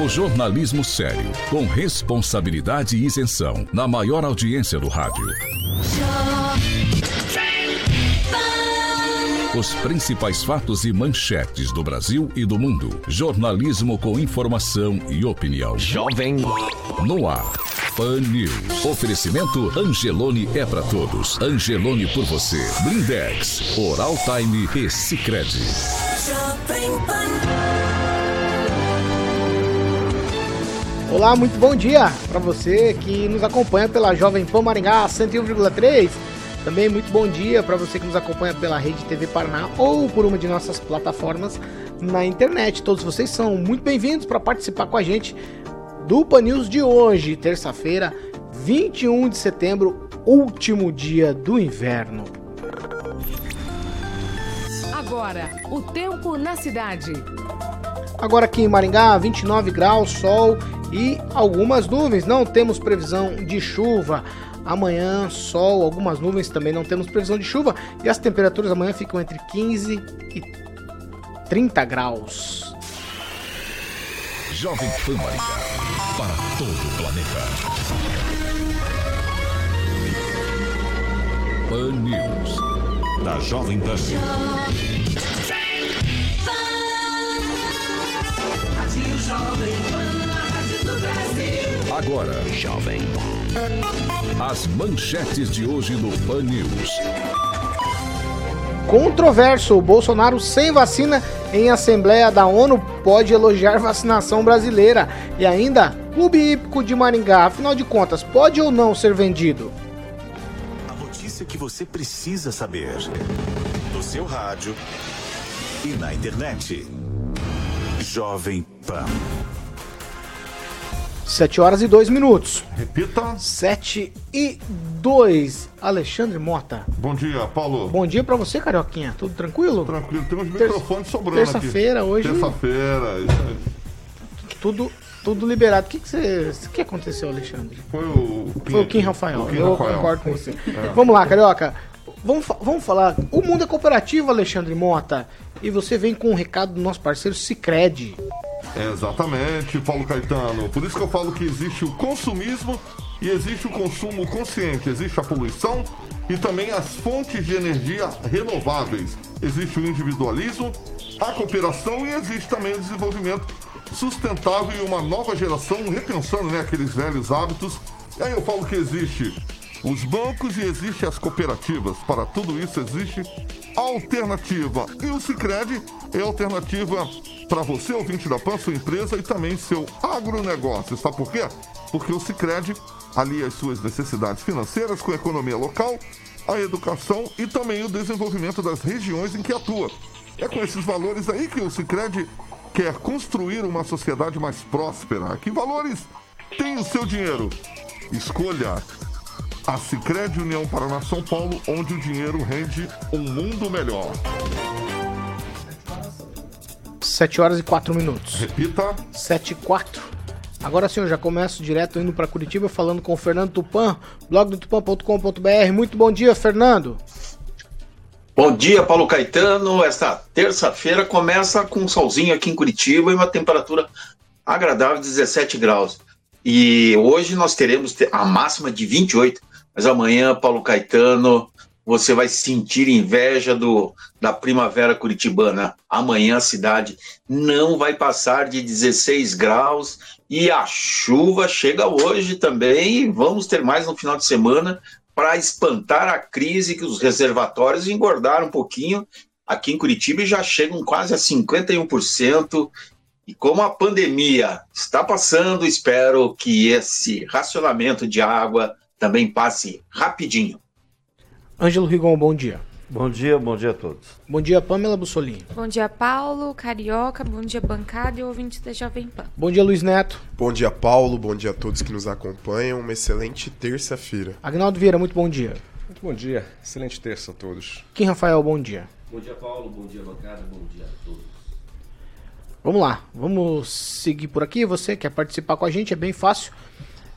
O jornalismo sério, com responsabilidade e isenção, na maior audiência do rádio. Os principais fatos e manchetes do Brasil e do mundo. Jornalismo com informação e opinião. Jovem. No ar. Pan News. Oferecimento Angelone é para todos. Angelone por você. Blindex, Oral Time e Sicredi. Olá, muito bom dia para você que nos acompanha pela Jovem Pan Maringá 101,3. Também muito bom dia para você que nos acompanha pela Rede TV Paraná ou por uma de nossas plataformas na internet. Todos vocês são muito bem-vindos para participar com a gente do Pan News de hoje, terça-feira, 21 de setembro, último dia do inverno. Agora, o tempo na cidade. Agora aqui em Maringá, 29 graus, sol e algumas nuvens. Não temos previsão de chuva. Amanhã, sol, algumas nuvens também não temos previsão de chuva. E as temperaturas amanhã ficam entre 15 e 30 graus. Jovem Pan Maringá, para todo o planeta. Pan News, da Jovem Pan. Agora, Jovem. As manchetes de hoje no Pan News. Controverso, Bolsonaro sem vacina em Assembleia da ONU pode elogiar vacinação brasileira. E ainda, Clube Hípico de Maringá, afinal de contas, pode ou não ser vendido? Notícia que você precisa saber. No seu rádio e na internet. Jovem Pan. 7 horas e 2 minutos. Repita. 7 e 2. Alexandre Mota. Bom dia, Paulo. Bom dia pra você, Carioquinha. Tudo tranquilo? Tranquilo. Tem uns microfones sobrando aqui. Terça-feira hoje. Terça-feira. isso aí. Tudo, tudo liberado. O que, que, você, o que aconteceu, Alexandre? Foi o. Foi o Kim Rafael. O Kim Eu Rafael. concordo com você. Vamos lá, Carioca. Vamos, vamos falar. O mundo é cooperativo, Alexandre Mota. E você vem com um recado do nosso parceiro Cicred. Exatamente, Paulo Caetano. Por isso que eu falo que existe o consumismo e existe o consumo consciente. Existe a poluição e também as fontes de energia renováveis. Existe o individualismo, a cooperação e existe também o desenvolvimento sustentável e uma nova geração repensando né, aqueles velhos hábitos. E aí eu falo que existe os bancos e existe as cooperativas. Para tudo isso existe alternativa. E o Cicred é alternativa para você, ouvinte da PAN, sua empresa e também seu agronegócio. Sabe por quê? Porque o Cicred alia as suas necessidades financeiras com a economia local, a educação e também o desenvolvimento das regiões em que atua. É com esses valores aí que o Cicred quer construir uma sociedade mais próspera. Que valores tem o seu dinheiro? Escolha a Cicred União Paraná São Paulo, onde o dinheiro rende um mundo melhor. 7 horas e 4 minutos. Repita. 7 e 4. Agora sim, eu já começo direto indo para Curitiba falando com o Fernando Tupan, blog do tupan.com.br. Muito bom dia, Fernando. Bom dia, Paulo Caetano. Esta terça-feira começa com um solzinho aqui em Curitiba e uma temperatura agradável de 17 graus. E hoje nós teremos a máxima de 28, mas amanhã, Paulo Caetano, você vai sentir inveja do, da primavera curitibana. Amanhã a cidade não vai passar de 16 graus e a chuva chega hoje também. Vamos ter mais no final de semana para espantar a crise que os reservatórios engordaram um pouquinho aqui em Curitiba já chegam quase a 51%. E como a pandemia está passando, espero que esse racionamento de água também passe rapidinho. Ângelo Rigon, bom dia. Bom dia, bom dia a todos. Bom dia, Pamela Bussolini. Bom dia, Paulo, Carioca, bom dia, bancada e ouvintes da Jovem Pan. Bom dia, Luiz Neto. Bom dia, Paulo, bom dia a todos que nos acompanham. Uma excelente terça-feira. Agnaldo Vieira, muito bom dia. Muito bom dia, excelente terça a todos. Kim Rafael, bom dia. Bom dia, Paulo, bom dia, bancada, bom dia a todos. Vamos lá, vamos seguir por aqui. Você quer participar com a gente? É bem fácil.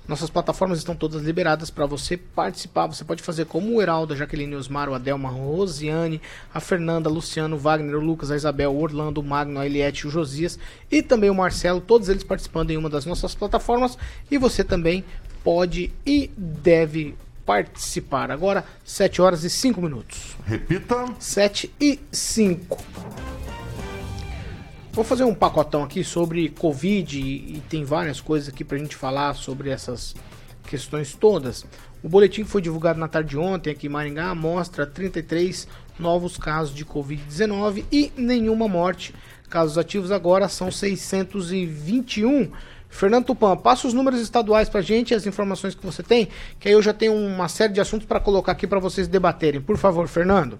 Nossas plataformas estão todas liberadas para você participar. Você pode fazer como o Heraldo, a Jaqueline Osmar, o Adelma, a Rosiane, a Fernanda, Luciano, o Wagner, o Lucas, a Isabel, o Orlando, o Magno, a Eliette, o Josias e também o Marcelo. Todos eles participando em uma das nossas plataformas. E você também pode e deve participar. Agora, 7 horas e 5 minutos. Repita. 7 e 5. Vou fazer um pacotão aqui sobre Covid e, e tem várias coisas aqui pra gente falar sobre essas questões todas. O boletim que foi divulgado na tarde de ontem aqui em Maringá mostra 33 novos casos de Covid-19 e nenhuma morte. Casos ativos agora são 621. Fernando Tupan, passa os números estaduais pra gente, as informações que você tem, que aí eu já tenho uma série de assuntos para colocar aqui para vocês debaterem. Por favor, Fernando.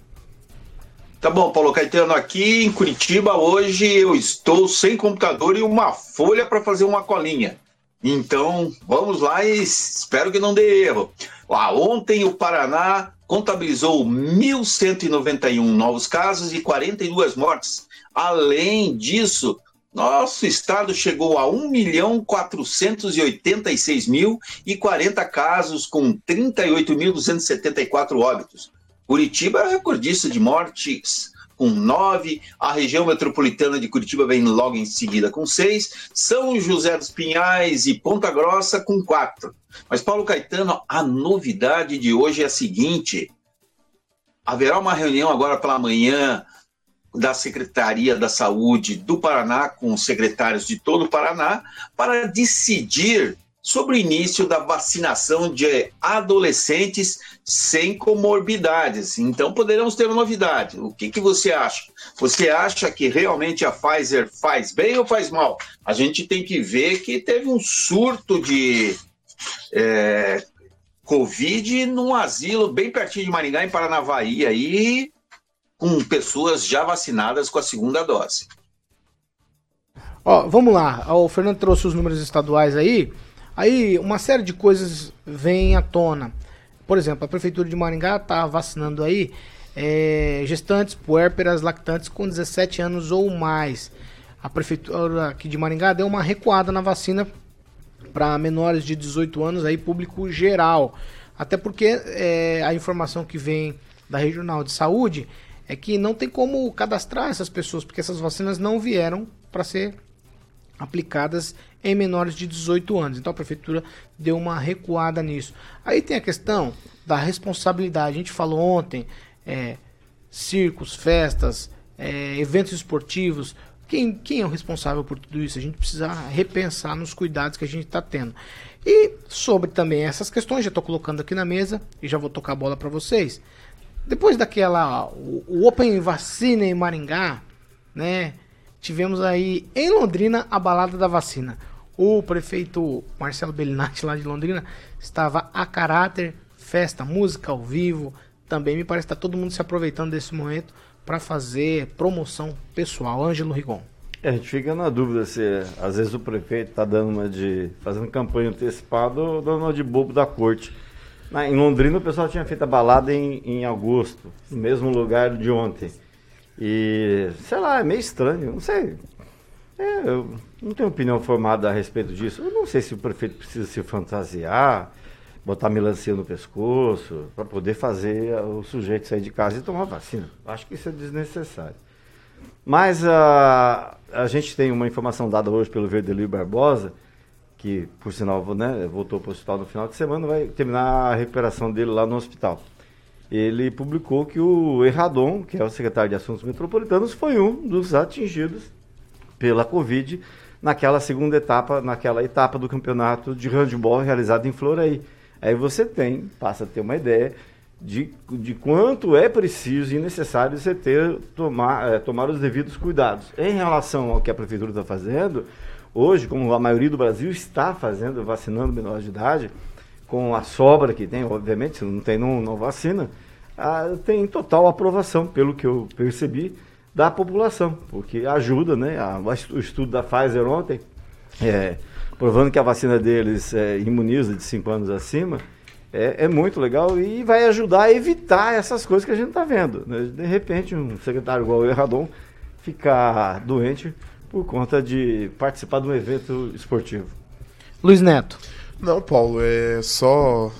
Tá bom, Paulo Caetano, aqui em Curitiba hoje eu estou sem computador e uma folha para fazer uma colinha. Então, vamos lá e espero que não dê erro. Ah, ontem o Paraná contabilizou 1.191 novos casos e 42 mortes. Além disso, nosso estado chegou a 1 milhão 486 mil e 40 casos com 38.274 óbitos. Curitiba é recordista de mortes com nove, a região metropolitana de Curitiba vem logo em seguida com seis, São José dos Pinhais e Ponta Grossa com quatro. Mas, Paulo Caetano, a novidade de hoje é a seguinte: haverá uma reunião agora pela manhã da Secretaria da Saúde do Paraná com os secretários de todo o Paraná para decidir sobre o início da vacinação de adolescentes sem comorbidades. Então poderemos ter uma novidade. O que, que você acha? Você acha que realmente a Pfizer faz bem ou faz mal? A gente tem que ver que teve um surto de é, Covid num asilo bem pertinho de Maringá, em Paranavaí, aí, com pessoas já vacinadas com a segunda dose. Ó, vamos lá. O Fernando trouxe os números estaduais aí. Aí uma série de coisas vem à tona. Por exemplo, a prefeitura de Maringá está vacinando aí é, gestantes, puérperas, lactantes com 17 anos ou mais. A prefeitura aqui de Maringá deu uma recuada na vacina para menores de 18 anos, aí público geral. Até porque é, a informação que vem da Regional de Saúde é que não tem como cadastrar essas pessoas, porque essas vacinas não vieram para ser aplicadas em menores de 18 anos. Então a prefeitura deu uma recuada nisso. Aí tem a questão da responsabilidade. A gente falou ontem, é, circos, festas, é, eventos esportivos. Quem, quem é o responsável por tudo isso? A gente precisa repensar nos cuidados que a gente está tendo. E sobre também essas questões, já estou colocando aqui na mesa e já vou tocar a bola para vocês. Depois daquela, o, o Open Vacina em Maringá, né? Tivemos aí em Londrina a balada da vacina. O prefeito Marcelo Bellinati, lá de Londrina, estava a caráter, festa, música ao vivo. Também me parece que está todo mundo se aproveitando desse momento para fazer promoção pessoal. Ângelo Rigon. É, a gente fica na dúvida se às vezes o prefeito está dando uma de. fazendo campanha antecipada ou dando uma de bobo da corte. Na, em Londrina o pessoal tinha feito a balada em, em agosto, no mesmo lugar de ontem. E, sei lá, é meio estranho, não sei. É, eu não tenho opinião formada a respeito disso. Eu não sei se o prefeito precisa se fantasiar, botar melancia no pescoço, para poder fazer o sujeito sair de casa e tomar vacina. Acho que isso é desnecessário. Mas a, a gente tem uma informação dada hoje pelo Verdelio Barbosa, que, por sinal, né, voltou para o hospital no final de semana, vai terminar a recuperação dele lá no hospital ele publicou que o Erradon, que é o secretário de Assuntos Metropolitanos, foi um dos atingidos pela Covid naquela segunda etapa, naquela etapa do campeonato de handball realizado em Floraí. Aí você tem, passa a ter uma ideia de, de quanto é preciso e necessário você ter, tomar, é, tomar os devidos cuidados. Em relação ao que a prefeitura está fazendo, hoje, como a maioria do Brasil está fazendo, vacinando menores de idade, com a sobra que tem, obviamente, se não tem, não, não vacina. ah, tem total aprovação, pelo que eu percebi, da população, porque ajuda, né? A- o estudo da Pfizer ontem, é, provando que a vacina deles é, imuniza de 5 anos acima, é, é muito legal e vai ajudar a evitar essas coisas que a gente está vendo. né? De repente, um secretário igual o Erradon ficar doente por conta de participar de um evento esportivo. Luiz Neto. Não, Paulo, é só.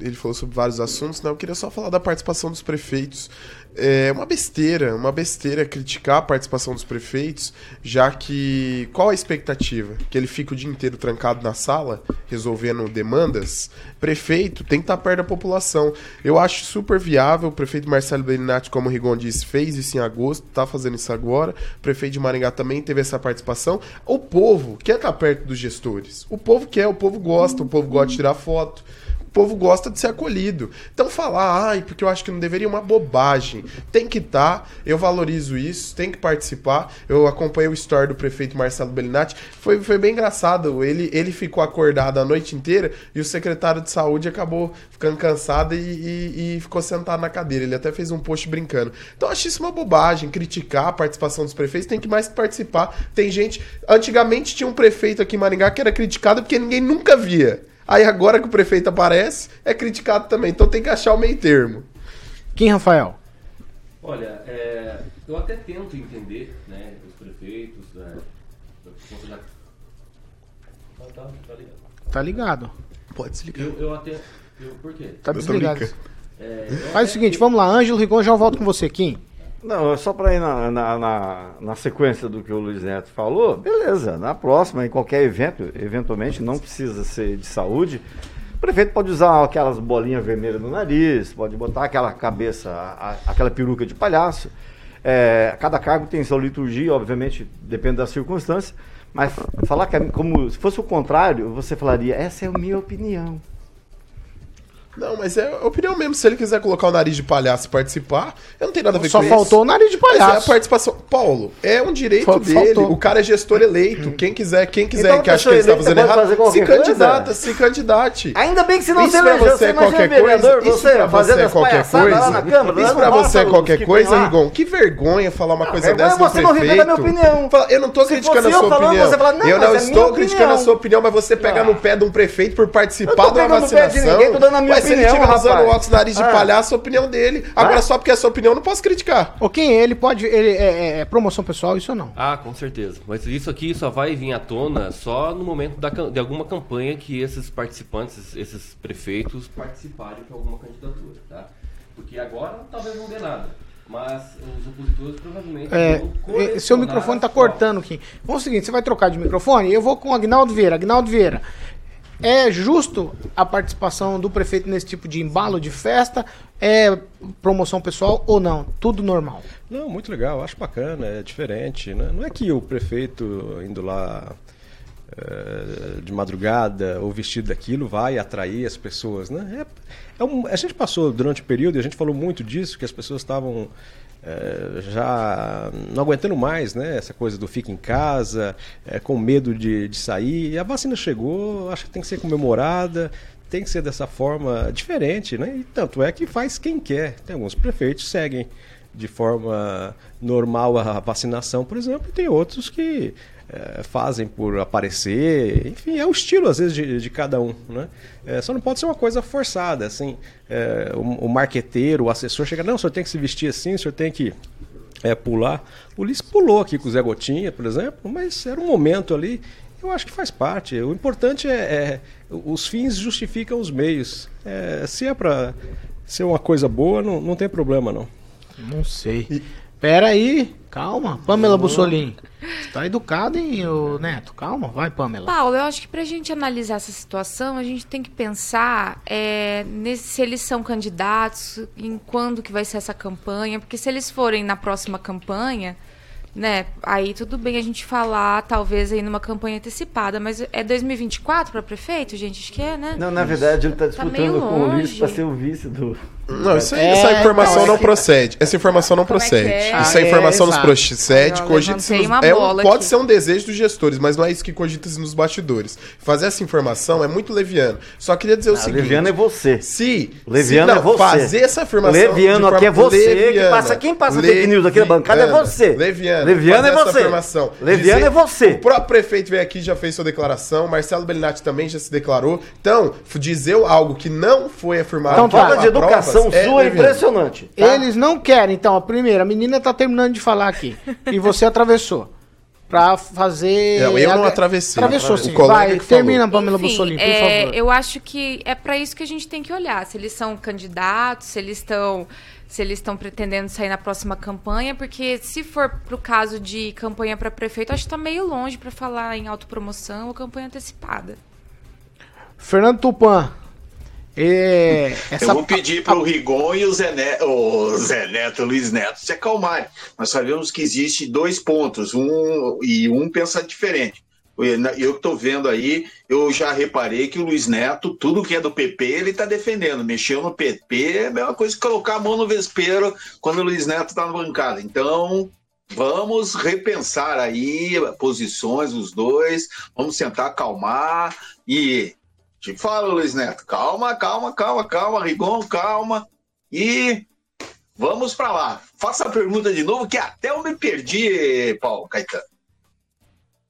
Ele falou sobre vários assuntos, né? Eu queria só falar da participação dos prefeitos. É uma besteira, uma besteira criticar a participação dos prefeitos, já que. Qual a expectativa? Que ele fica o dia inteiro trancado na sala, resolvendo demandas? Prefeito tem que estar perto da população. Eu acho super viável. O prefeito Marcelo Bellinati, como o Rigon disse, fez isso em agosto, tá fazendo isso agora. O prefeito de Maringá também teve essa participação. O povo quer estar perto dos gestores. O povo quer, o povo gosta, o povo gosta de tirar foto. Povo gosta de ser acolhido. Então falar, ai, porque eu acho que não deveria é uma bobagem. Tem que estar, eu valorizo isso, tem que participar. Eu acompanhei o story do prefeito Marcelo Bellinati. Foi, foi bem engraçado. Ele, ele ficou acordado a noite inteira e o secretário de saúde acabou ficando cansado e, e- e ficou sentado na cadeira. Ele até fez um post brincando. Então acho isso uma bobagem. Criticar a participação dos prefeitos tem que mais participar. Tem gente. Antigamente tinha um prefeito aqui em Maringá que era criticado porque ninguém nunca via. Aí agora que o prefeito aparece, é criticado também. Então tem que achar o meio termo. Quem, Rafael? Olha, é, eu até tento entender, né, os prefeitos, né, da... Ah, tá, tá ligado. Tá ligado. Pode desligar. Eu, eu até... Eu, por quê? Tá desligado. É, Faz o seguinte, vamos lá, Ângelo Rigon, já volto com você, Kim. Não, é só para ir na, na, na, na sequência do que o Luiz Neto falou, beleza, na próxima, em qualquer evento, eventualmente não precisa ser de saúde, o prefeito pode usar aquelas bolinhas vermelhas no nariz, pode botar aquela cabeça, a- aquela peruca de palhaço. É, cada cargo tem sua liturgia, obviamente, depende da circunstância, mas falar que é como se fosse o contrário, você falaria, essa é a minha opinião. Não, mas é a opinião mesmo. Se ele quiser colocar o nariz de palhaço e participar, eu não tenho nada a ver Só com isso. faltou o nariz de Mas palhaço. é a participação. Paulo, é um direito dele. faltou. O cara é gestor eleito. Quem quiser, quem quiser Então, que acha que ele está fazendo errado, se coisa? candidata, se candidate. Ainda bem que se não Isso se pra elegeu, você você é qualquer vereador, coisa, isso você pra fazendo você é qualquer lá coisa. na Câmara, Isso pra você é qualquer que coisa. Rigon. Que vergonha falar uma coisa vergonha dessa é você do não viver prefeito. da minha opinião. Eu não tô Se criticando a eu sua opinião. você não, eu mas não é estou criticando a opinião. sua opinião, mas você pegar Não. no pé de um prefeito por Eu participar tô de uma pegando no pé de vacinação. ninguém, tô dando a minha Mas se ele opinião, estiver usando rapaz. o óculos nariz de Ah. palhaço, a opinião dele. Agora, só porque é a sua opinião, eu não posso criticar. Ô, Kim, ele pode. Ele, é, é promoção pessoal, isso ou não? Ah, com certeza. Mas isso aqui só vai vir à tona só no momento da de alguma campanha que esses participantes, esses- prefeitos participarem de alguma candidatura, tá? Porque agora talvez não dê nada. Mas os opositores provavelmente É, vão seu microfone tá fotos. cortando, Kim. Vamos ao seguinte, você vai trocar de microfone? Eu vou com o Agnaldo Vieira. Agnaldo Vieira, é justo a participação do prefeito nesse tipo de embalo de festa? É promoção pessoal ou não? Tudo normal. Não, muito legal, acho bacana, é diferente. Né? Não é que o prefeito indo lá eh, de madrugada ou vestido daquilo vai atrair as pessoas. Né? É, é um- a gente passou durante o período e a gente falou muito disso, que as pessoas estavam eh, já não aguentando mais né? essa coisa do fica em casa, eh, com medo de, de sair. E a vacina chegou, acho que tem que ser comemorada. Tem que ser dessa forma diferente, né? E tanto é que faz quem quer. Tem alguns prefeitos seguem de forma normal a vacinação, por exemplo, e tem outros que eh, fazem por aparecer, enfim, é o estilo às vezes de, de cada um, né? Eh, só não pode ser uma coisa forçada, assim, eh, o, o marqueteiro, o assessor chega, não, o senhor tem que se vestir assim, o senhor tem que eh, pular. O Ulisses pulou aqui com o Zé Gotinha, por exemplo, mas era um momento ali, eu acho que faz parte. O importante é, é os fins justificam os meios. Eh, se é para ser uma coisa boa, não, não tem problema não. Não sei. Pera aí, calma. Pamela Bussolini. Você tá educado, hein, ô Neto? Calma, vai, Pamela. Paulo, eu acho que pra gente analisar essa situação, a gente tem que pensar é, nesse- se eles são candidatos, em quando que vai ser essa campanha, porque se eles forem na próxima campanha, né, aí tudo bem a gente falar, talvez aí numa campanha antecipada, mas é 2024 para prefeito, gente? Acho que é, né? Não, na verdade ele está Tá meio disputando com o longe. para ser o vice do, Não, isso aí- É, essa informação então, é não que- procede. Essa informação não Como é que procede. é? Isso é Ah, é, informação exato. procede. Cogita-se nos- é um- pode aqui. ser um desejo dos gestores, mas não é isso que cogita-se nos bastidores. Fazer essa informação é muito leviano. Só queria dizer o Ah, seguinte. Leviano é você. Se, Leviano se não, é você. fazer essa afirmação. Leviano de aqui é você. que leviana, passa, quem passa fake news aqui na bancada é você. Leviano. Leviano é essa você. afirmação. Leviano Dizer- é você. O próprio prefeito veio aqui e já fez sua declaração. Marcelo Bellinati também já se declarou. Então, dizer algo que não foi afirmado. Então, com falta Falta provas educação sua é impressionante. tá? Eles não querem, então, a primeira, a menina tá terminando de falar aqui. e você atravessou. Pra fazer. Eu- eu não atravessei. Atravessou, O sim. colega Vai, que falou. termina, Pamela Enfim, Bussolini, por é, favor. Eu acho que é para isso que a gente tem que olhar. Se eles são candidatos, se eles estão se eles estão pretendendo sair na próxima campanha, porque se for pro caso de campanha para prefeito, acho que tá meio longe para falar em autopromoção ou campanha antecipada. Fernando Tupan. É, Eu vou pedir para o Rigon e o Zé Neto, o Zé Neto, o Luiz Neto se acalmarem. Nós sabemos que existe dois pontos, um e um pensa diferente. Eu que estou vendo aí, eu já reparei que o Luiz Neto, tudo que é do PP, ele está defendendo. Mexeu no PP é a mesma coisa que colocar a mão no vespeiro quando o Luiz Neto está na bancada. Então, vamos repensar aí posições dos dois, vamos sentar, acalmar e te falo, Luiz Neto, calma, calma, calma, calma, Rigon, calma. E vamos para lá. Faça a pergunta de novo, que até eu me perdi, Paulo Caetano.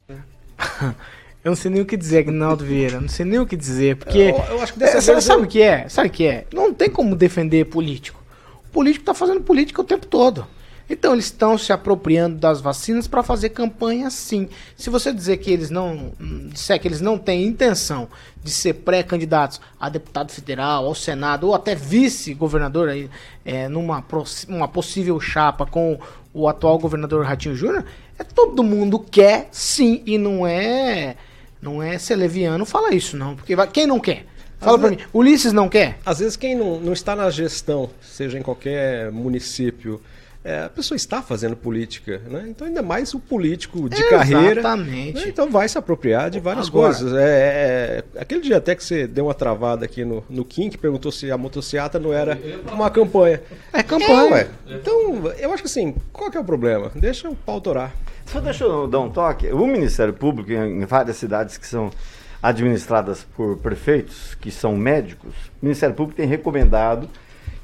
Eu não sei nem o que dizer, Agnaldo Vieira. Não sei nem o que dizer. Porque. Eu- eu acho que dessa É, sabe, vez sabe eu- o que é? Sabe o que é? Não tem como defender político. O político tá fazendo política o tempo todo. Então eles estão se apropriando das vacinas para fazer campanha sim. Se você dizer que eles não. hum, disser que eles não têm intenção de ser pré-candidatos a deputado federal, ao Senado, ou até vice-governador aí, é, numa uma possível chapa com o atual governador Ratinho Júnior, é todo mundo quer sim, e não é. Não é ser leviano fala isso, não. Porque vai- quem não quer? Fala ve- mim. Ulisses não quer? Às vezes quem não, não está na gestão, seja em qualquer município, é, a pessoa está fazendo política, né? Então ainda mais o político de carreira. Exatamente. né? Então vai se apropriar de várias Agora- coisas. É, é, aquele dia até que você deu uma travada aqui no, no Kim, que perguntou se a motocicleta não era uma campanha. É campanha. ué. Então, eu acho que assim, qual que é o problema? Deixa o pau torar. Só deixa eu dar um toque. O Ministério Público, em em várias cidades que são administradas por prefeitos, que são médicos, o Ministério Público tem recomendado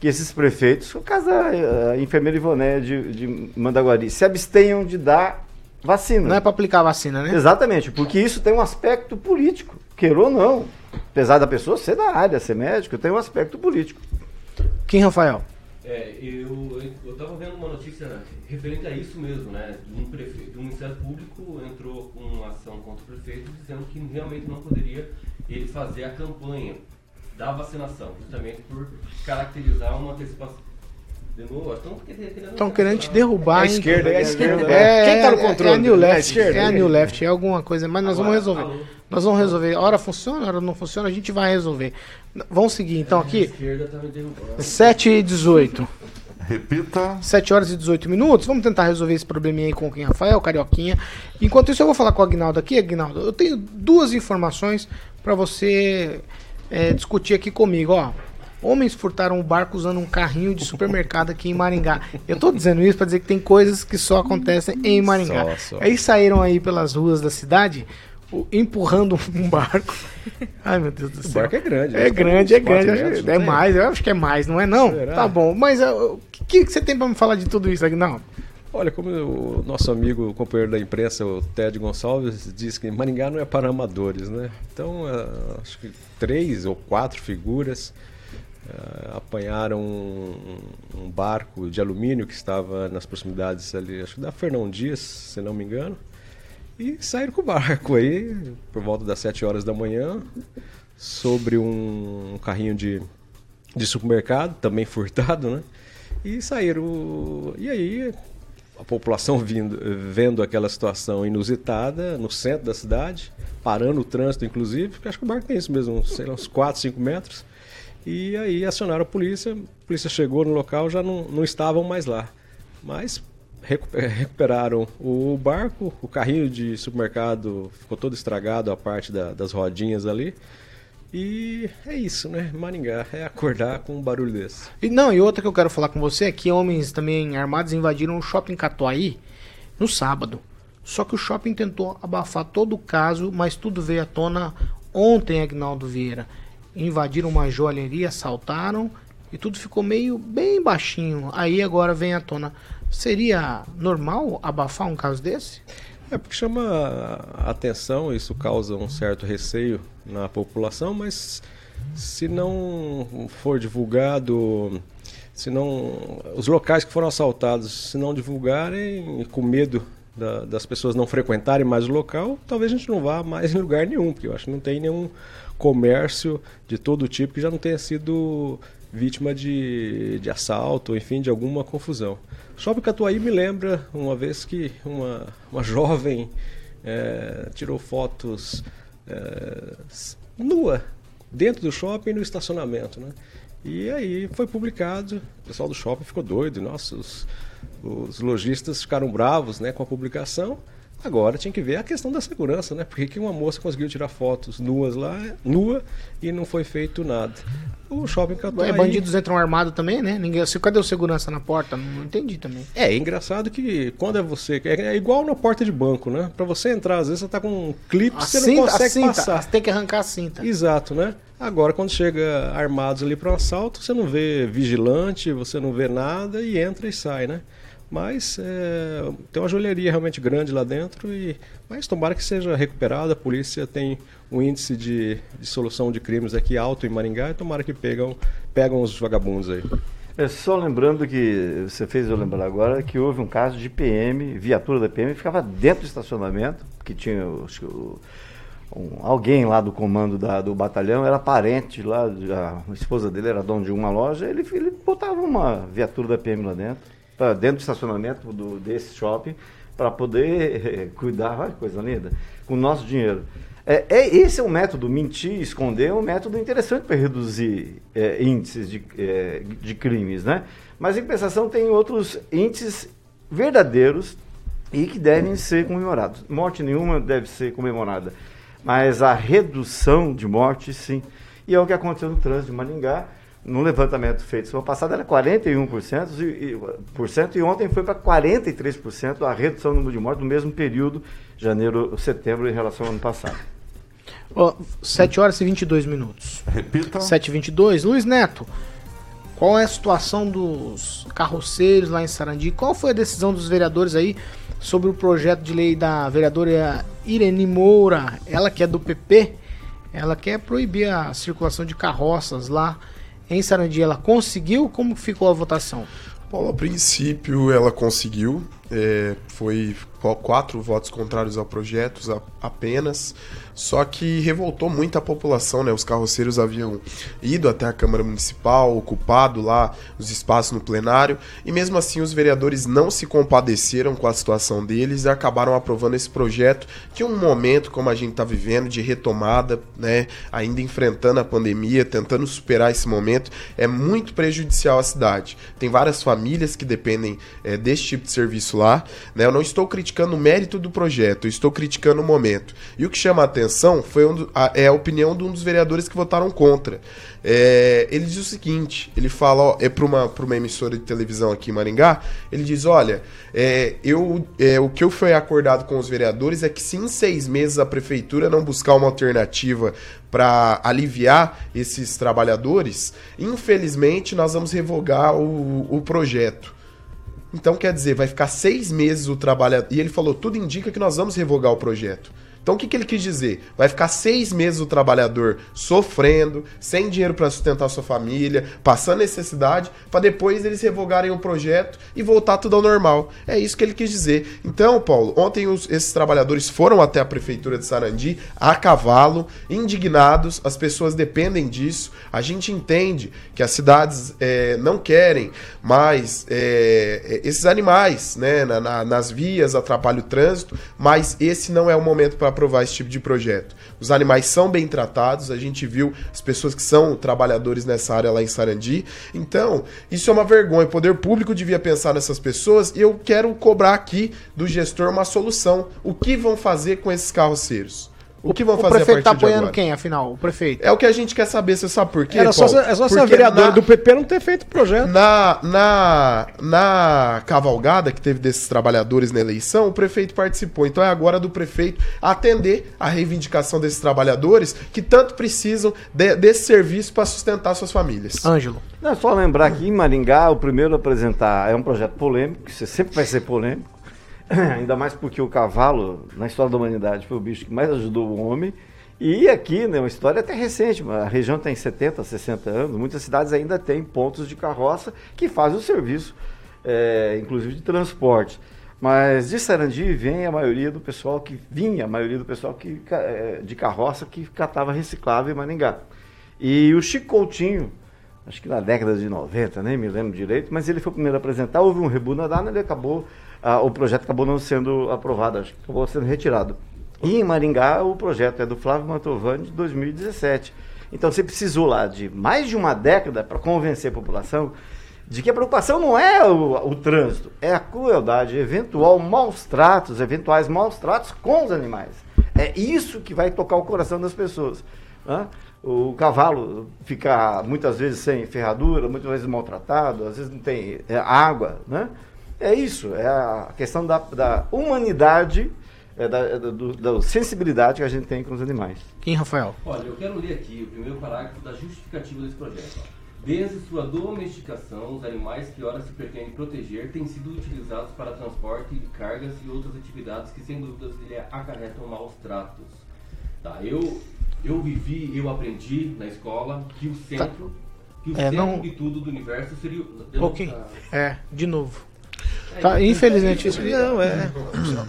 que esses prefeitos, no caso da eh, enfermeira Ivoné de, de Mandaguari, se abstenham de dar vacina. Não é pra aplicar a vacina, né? Exatamente, porque isso tem um aspecto político, queira ou não. Apesar da pessoa ser da área, ser médico, tem um aspecto político. Quem, Rafael? É, eu, eu tava vendo uma notícia referente a isso mesmo, né? De um prefeito, do Ministério Público entrou com uma ação contra o prefeito dizendo que realmente não poderia ele fazer a campanha da vacinação, justamente por caracterizar uma antecipação. De novo, estão querendo, Estão querendo te derrubar, É a hein? esquerda, é a esquerda. É, Quem tá no é, controle? É a New É Left. É a New Left, é alguma coisa, mas nós vamos Agora, resolver. alô. Nós vamos resolver. Hora funciona, hora não funciona, a gente vai resolver. Vamos seguir então A aqui. esquerda tá me derrubando. 7 e 18. Repita. 7 horas e 18 minutos. Vamos tentar resolver esse probleminha aí com quem? Rafael, Carioquinha. Enquanto isso, eu vou falar com o Agnaldo aqui. Agnaldo, eu tenho duas informações para você é, discutir aqui comigo. Ó. Homens furtaram um barco usando um carrinho de supermercado aqui em Maringá. Eu tô dizendo isso para dizer que tem coisas que só acontecem em Maringá. Só, só. Aí saíram aí pelas ruas da cidade empurrando um barco. Ai, meu Deus do céu. O barco é grande. É que grande, é grande. metros, não é mais, eu acho que é mais, não é não? Será? Tá bom, mas uh, o que, que você tem pra me falar de tudo isso, Agnaldo? Olha, como o nosso amigo, o companheiro da imprensa, o Ted Gonçalves, diz que Maringá não é para amadores, né? Então, ah, acho que três ou quatro figuras ah, apanharam um, um barco de alumínio que estava nas proximidades ali, acho que da Fernão Dias, se não me engano, e saíram com o barco aí, por volta das sete horas da manhã, sobre um carrinho de, de supermercado, também furtado, né? E saíram. E aí, a população vindo, vendo aquela situação inusitada no centro da cidade, parando o trânsito, inclusive, porque acho que o barco tem isso mesmo, sei lá, uns 4, 5 metros. E aí acionaram a polícia, a polícia chegou no local, já não, não estavam mais lá. Mas recu- recuperaram o barco, o carrinho de supermercado ficou todo estragado, a parte da- das rodinhas ali. E é isso, né? Maringá é acordar com um barulho desse. E não, e outra que eu quero falar com você é que homens também armados invadiram o shopping Catuaí no sábado. Só que o shopping tentou abafar todo o caso, mas tudo veio à tona ontem, Agnaldo Vieira. Invadiram uma joalheria, assaltaram e tudo ficou meio bem baixinho. Aí agora vem à tona. Seria normal abafar um caso desse? É porque chama atenção, isso causa um certo receio na população, mas se não for divulgado, se não os locais que foram assaltados, se não divulgarem com medo da, das pessoas não frequentarem mais o local, talvez a gente não vá mais em lugar nenhum, porque eu acho que não tem nenhum comércio de todo tipo que já não tenha sido vítima de, de assalto, enfim, de alguma confusão. Shopping Catuaí me lembra uma vez que uma, uma jovem é, tirou fotos é, nua dentro do shopping no estacionamento, né? E aí foi publicado, o pessoal do shopping ficou doido, nossa, os, os lojistas ficaram bravos né, com a publicação. Agora tinha que ver a questão da segurança, né? Por que uma moça conseguiu tirar fotos nuas lá, nua, e não foi feito nada? O shopping Catuaí... É, bandidos entram armados também, né? Ninguém, cadê o segurança na porta? Não entendi também. É, é engraçado que quando é você... É, é igual na porta de banco, né? Pra você entrar, às vezes você tá com um clipe, você cinta, não consegue cinta, passar. Você tem que arrancar a cinta. Exato, né? Agora, quando chega armados ali para um assalto, você não vê vigilante, você não vê nada e entra e sai, né? Mas é, tem uma joalheria realmente grande lá dentro, e, mas tomara que seja recuperada. A polícia tem um índice de, de solução de crimes aqui alto em Maringá e tomara que pegam, pegam os vagabundos aí. É só lembrando que você fez eu lembrar agora que houve um caso de PM, viatura da PM, ficava dentro do estacionamento, que tinha um, alguém lá do comando da, do batalhão, era parente lá, a, esposa dele era dona de uma loja, ele, ele botava uma viatura da PM lá dentro para dentro do estacionamento do, desse shopping para poder é, cuidar, olha coisa linda, com o nosso dinheiro. É, é, esse é um método, mentir, esconder, é um método interessante para reduzir é, índices de, é, de crimes, né? Mas em compensação tem outros índices verdadeiros e que devem ser comemorados. Morte nenhuma deve ser comemorada, mas a redução de mortes, sim. E é o que aconteceu no trânsito de Maringá, no levantamento feito semana passada era 41% e, e, por cento, e ontem foi para 43% a redução do número de mortes no mesmo período, janeiro, setembro, em relação ao ano passado. Oh, 7 horas e 22 minutos. Repita. 7 e 22 Luiz Neto, qual é a situação dos carroceiros lá em Sarandi? Qual foi a decisão dos vereadores aí sobre o projeto de lei da vereadora Irene Moura? Ela que é do PP, ela quer proibir a circulação de carroças lá em Sarandi ela conseguiu? Como ficou a votação? Paulo, a princípio ela conseguiu. É, foi quatro votos contrários ao projeto apenas. Só que revoltou muito a população, né? Os carroceiros haviam ido até a Câmara Municipal, ocupado lá os espaços no plenário, e mesmo assim os vereadores não se compadeceram com a situação deles e acabaram aprovando esse projeto que um momento como a gente está vivendo de retomada, né? Ainda enfrentando a pandemia, tentando superar esse momento, é muito prejudicial à cidade. Tem várias famílias que dependem é, desse tipo de serviço lá, né? Eu não estou criticando o mérito do projeto, eu estou criticando o momento. E o que chama a atenção foi um, a, é a opinião de um dos vereadores que votaram contra. É, ele diz o seguinte: ele fala, ó, é para uma, uma emissora de televisão aqui em Maringá, ele diz: olha, é, eu, é, o que eu fui acordado com os vereadores é que se em seis meses a prefeitura não buscar uma alternativa para aliviar esses trabalhadores, infelizmente nós vamos revogar o, o projeto. Então, quer dizer, vai ficar seis meses o trabalho. E ele falou: tudo indica que nós vamos revogar o projeto. Então o que, que ele quis dizer? Vai ficar seis meses o trabalhador sofrendo, sem dinheiro para sustentar sua família, passando necessidade, para depois eles revogarem o projeto e voltar tudo ao normal. É isso que ele quis dizer. Então, Paulo, ontem os, esses trabalhadores foram até a prefeitura de Sarandi a cavalo, indignados, as pessoas dependem disso. A gente entende que as cidades é, não querem mais é, esses animais né, na, na, nas vias, atrapalha o trânsito, mas esse não é o momento para aprovar esse tipo de projeto. Os animais são bem tratados, a gente viu as pessoas que são trabalhadores nessa área lá em Sarandi. Então, isso é uma vergonha. O poder público devia pensar nessas pessoas e eu quero cobrar aqui do gestor uma solução. O que vão fazer com esses carroceiros? O que vão o fazer a prefeito partir tá de apoiando agora? quem, afinal? O prefeito. É o que a gente quer saber, você sabe por quê? Era só, é só ser a Porque vereadora na- do PP não ter feito o projeto. Na, na, na cavalgada que teve desses trabalhadores na eleição, o prefeito participou. Então é agora do prefeito atender a reivindicação desses trabalhadores que tanto precisam de- desse serviço para sustentar suas famílias. Ângelo. Não, é só lembrar que em Maringá, o primeiro a apresentar é um projeto polêmico, que você sempre vai ser polêmico, ainda mais porque o cavalo, na história da humanidade, foi o bicho que mais ajudou o homem. E aqui, né, uma história até recente, a região tem 70, 60 anos, muitas cidades ainda têm pontos de carroça que fazem o serviço, é, inclusive de transporte. Mas de Sarandi vem a maioria do pessoal que vinha, a maioria do pessoal que, é, de carroça que catava reciclável em Maringá. E o Chico Coutinho, acho que na década de 90, nem me lembro direito, mas ele foi o primeiro a apresentar, houve um rebu na dana, ele acabou, o projeto acabou não sendo aprovado, acho que acabou sendo retirado. E em Maringá o projeto é do Flávio Mantovani de 2017. Então você precisou lá de mais de uma década para convencer a população de que a preocupação não é o, o trânsito, é a crueldade, eventual maus tratos, eventuais maus tratos com os animais. É isso que vai tocar o coração das pessoas. né? O cavalo fica muitas vezes sem ferradura, muitas vezes maltratado, às vezes não tem é, água. Né? É isso, é a questão da, da humanidade, é, da, da, do- da sensibilidade que a gente tem com os animais. Quem, Rafael? Olha, eu quero ler aqui o primeiro parágrafo da justificativa desse projeto. Desde sua domesticação, os animais que ora se pretendem proteger têm sido utilizados para transporte de cargas e outras atividades que, sem dúvidas, lhe acarretam maus tratos. Tá, eu, eu vivi, eu aprendi na escola que o centro, que o É, centro não- de tudo do universo seria... o- eu não- Ok. ah, É, de novo. Tá, infelizmente, isso. Não, é.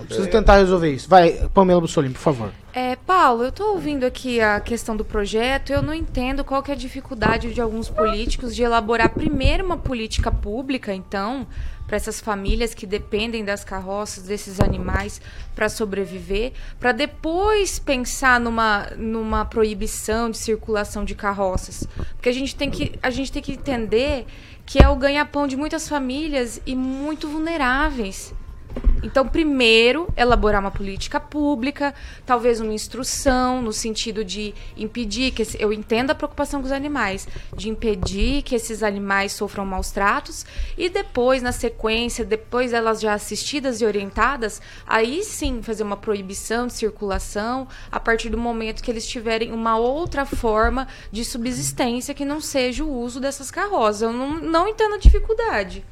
Preciso tentar resolver isso. Vai, Pamela Bussolini, por favor. É, Paulo, eu tô ouvindo aqui a questão do projeto, eu não entendo qual que é a dificuldade de alguns políticos de elaborar primeiro uma política pública, então, para essas famílias que dependem das carroças, desses animais para sobreviver, para depois pensar numa, numa proibição de circulação de carroças. Porque a gente tem que, a gente tem que entender que é o ganha-pão de muitas famílias e muito vulneráveis. Então, primeiro, elaborar uma política pública, talvez uma instrução no sentido de impedir que esse- eu entendo a preocupação com os animais, de impedir que esses animais sofram maus tratos e depois, na sequência, depois elas já assistidas e orientadas, aí sim fazer uma proibição de circulação a partir do momento que eles tiverem uma outra forma de subsistência que não seja o uso dessas carrozas. Eu não, não entendo a dificuldade.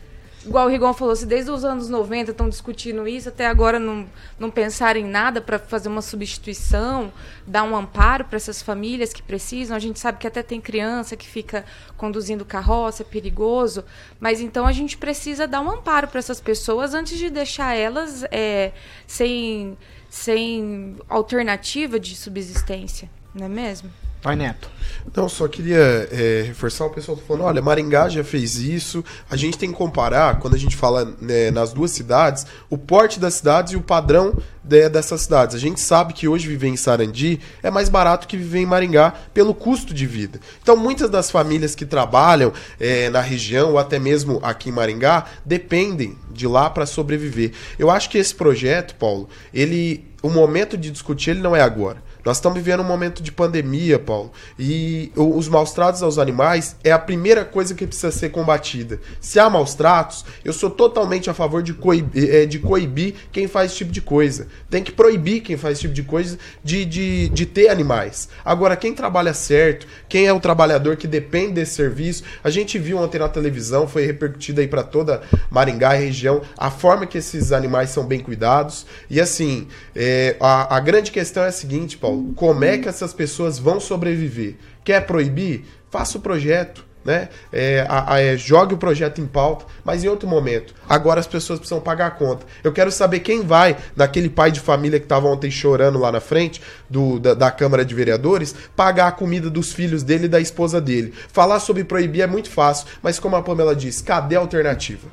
Igual o Rigon falou, se desde os anos 90 estão discutindo isso, até agora não, não pensaram em nada para fazer uma substituição, dar um amparo para essas famílias que precisam. A gente sabe que até tem criança que fica conduzindo carroça, é perigoso. Mas então a gente precisa dar um amparo para essas pessoas antes de deixar elas é, sem, sem alternativa de subsistência, não é mesmo? Vai, Neto. Não, só queria é, reforçar o pessoal tá falando, olha, Maringá já fez isso. A gente tem que comparar, quando a gente fala né, nas duas cidades, o porte das cidades e o padrão de- dessas cidades. A gente sabe que hoje viver em Sarandi é mais barato que viver em Maringá pelo custo de vida. Então, muitas das famílias que trabalham é, na região ou até mesmo aqui em Maringá dependem de lá para sobreviver. Eu acho que esse projeto, Paulo, ele, o momento de discutir ele não é agora. Nós estamos vivendo um momento de pandemia, Paulo, e os maus tratos aos animais é a primeira coisa que precisa ser combatida. Se há maus tratos, eu sou totalmente a favor de coibir, eh, de coibir quem faz esse tipo de coisa. Tem que proibir quem faz esse tipo de coisa de, de, de ter animais. Agora, quem trabalha certo, quem é o trabalhador que depende desse serviço, a gente viu ontem na televisão, foi repercutido aí para toda Maringá e região, a forma que esses animais são bem cuidados. E assim, é, a, a grande questão é a seguinte, Paulo: como é que essas pessoas vão sobreviver? Quer proibir? Faça o projeto. Né? É, a- a- é, jogue o projeto em pauta, mas em outro momento. Agora as pessoas precisam pagar a conta. Eu quero saber quem vai, naquele pai de família que estava ontem chorando lá na frente do, da, da Câmara de Vereadores, pagar a comida dos filhos dele e da esposa dele. Falar sobre proibir é muito fácil, mas como a Pamela disse, cadê a alternativa?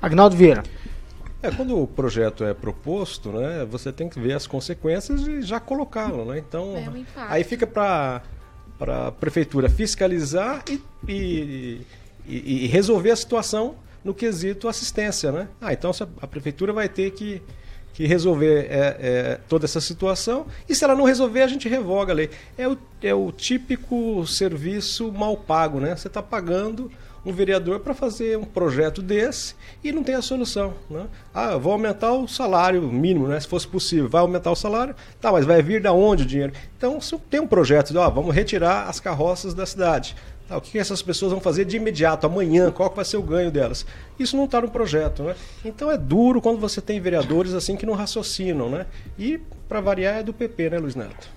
Agnaldo Vieira. É, quando o projeto é proposto, né, você tem que ver as consequências e já colocá-lo, né? Então, É, o impacto. aí fica para a prefeitura fiscalizar e, e, e- e resolver a situação no quesito assistência, né? Ah, então a prefeitura vai ter que que resolver é, é, toda essa situação. E se ela não resolver, a gente revoga a lei. É o, é o típico serviço mal pago, né? Você está pagando um vereador para fazer um projeto desse e não tem a solução. Né? Ah, vou aumentar o salário mínimo, né? se fosse possível. Vai aumentar o salário? Tá, mas vai vir da onde o dinheiro? Então, se tem um projeto de, ó, vamos retirar as carroças da cidade. Tá, o que essas pessoas vão fazer de imediato, amanhã? Qual vai ser o ganho delas? Isso não está no projeto. Né? Então é duro quando você tem vereadores assim que não raciocinam. Né? E, para variar, é do PP, né, Luiz Neto?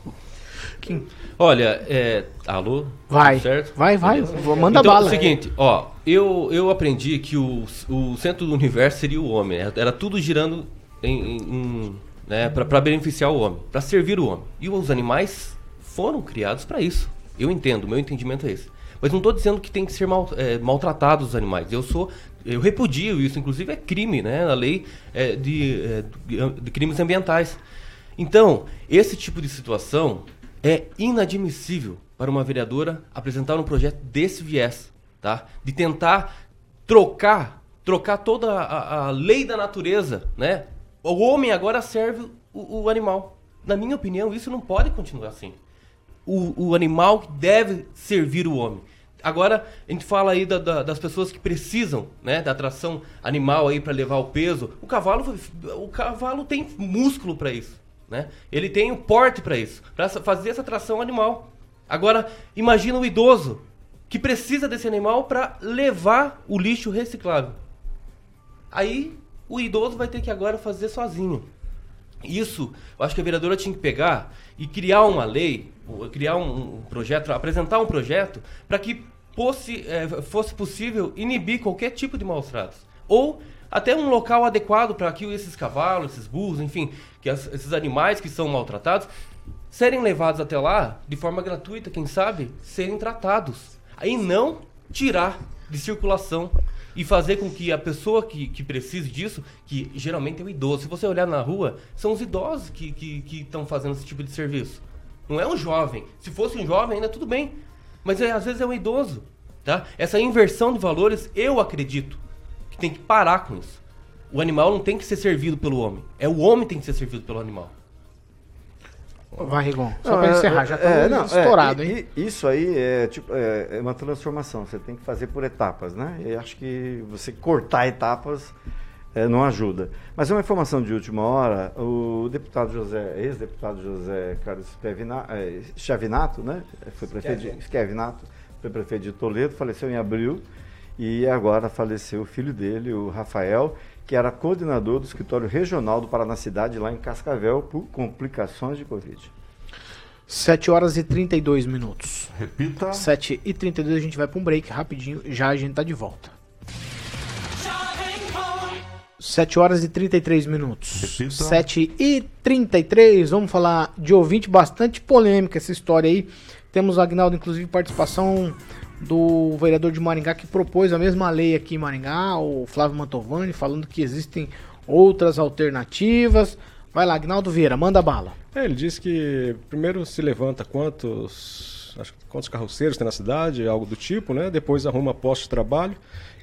Kim. Olha, é... alô? Vai. Certo? Vai, vai. Beleza? Manda então, bala. É o seguinte, ó, eu, eu aprendi que o, o centro do universo seria o homem. Era, era tudo girando em, em né, para beneficiar o homem, para servir o homem. E os animais foram criados para isso. Eu entendo, meu entendimento é esse. Mas não estou dizendo que tem que ser mal, é, maltratados os animais. Eu sou, eu repudio isso. Inclusive é crime, né? Na lei é, de, é, de crimes ambientais. Então, esse tipo de situação é inadmissível para uma vereadora apresentar um projeto desse viés, tá? De tentar trocar, trocar toda a, a lei da natureza, né? O homem agora serve o, o, animal. Na minha opinião, isso não pode continuar assim. O, o animal deve servir o homem. Agora, a gente fala aí da, da, das pessoas que precisam, né, da atração animal aí para levar o peso. O cavalo, o cavalo tem músculo para isso. Né? Ele tem o porte para isso, para fazer essa tração animal. Agora, imagina o idoso que precisa desse animal para levar o lixo reciclável. Aí o idoso vai ter que agora fazer sozinho. Isso, eu acho que a vereadora tinha que pegar e criar uma lei, criar um, projeto, apresentar um projeto para que fosse, é, fosse possível inibir qualquer tipo de maus tratos. Ou até um local adequado para que esses cavalos, esses burros, enfim, que as, esses animais que são maltratados, serem levados até lá de forma gratuita, quem sabe, serem tratados. Aí não tirar de circulação e fazer com que a pessoa que, que precise disso, que geralmente é o idoso, se você olhar na rua, são os idosos que estão fazendo esse tipo de serviço. Não é um jovem. Se fosse um jovem, ainda tudo bem. Mas é, às vezes é um idoso. Tá? Essa inversão de valores, eu acredito que tem que parar com isso. O animal não tem que ser servido pelo homem. É o homem que tem que ser servido pelo animal. Vai, Rigon. Só para encerrar, já está é, estourado, é, hein? Isso aí é, tipo, é, é, uma transformação. Você tem que fazer por etapas, né? E acho que você cortar etapas é, não ajuda. Mas é uma informação de última hora. O deputado José, ex-deputado José Carlos Chavinato, né? Foi prefeito de, Scavinato, foi prefeito de Toledo, faleceu em abril. E agora faleceu o filho dele, o Rafael, que era coordenador do escritório regional do Paraná Cidade, lá em Cascavel, por complicações de Covid. 7 horas e 32 minutos. Repita. 7 e 32 a gente vai para um break rapidinho, já a gente tá de volta. 7 horas e 33 minutos. Repita. 7 e 33, vamos falar de ouvinte bastante polêmica essa história aí. Temos, Agnaldo, inclusive, participação do vereador de Maringá que propôs a mesma lei aqui em Maringá, o Flávio Mantovani, falando que existem outras alternativas. Vai lá, Agnaldo Vieira, manda bala. É, ele disse que primeiro se levanta quantos, acho, quantos carroceiros tem na cidade, algo do tipo, né? Depois arruma posto de trabalho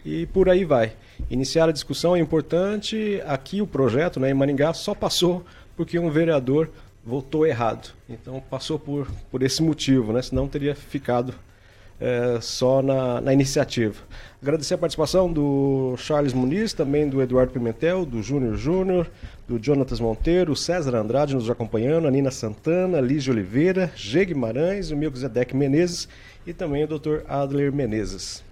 e por aí vai. Iniciar a discussão é importante. Aqui o projeto, né, em Maringá, só passou porque um vereador votou errado. Então passou por, por esse motivo, né? Senão teria ficado é, só na, na, iniciativa. Agradecer a participação do Charles Muniz, também do Eduardo Pimentel, do Júnior Júnior, do Jonatas Monteiro, César Andrade nos acompanhando, a Nina Santana, Lígia Oliveira, G. Guimarães, o Melquisedeque Menezes e também o Dr. Adler Menezes.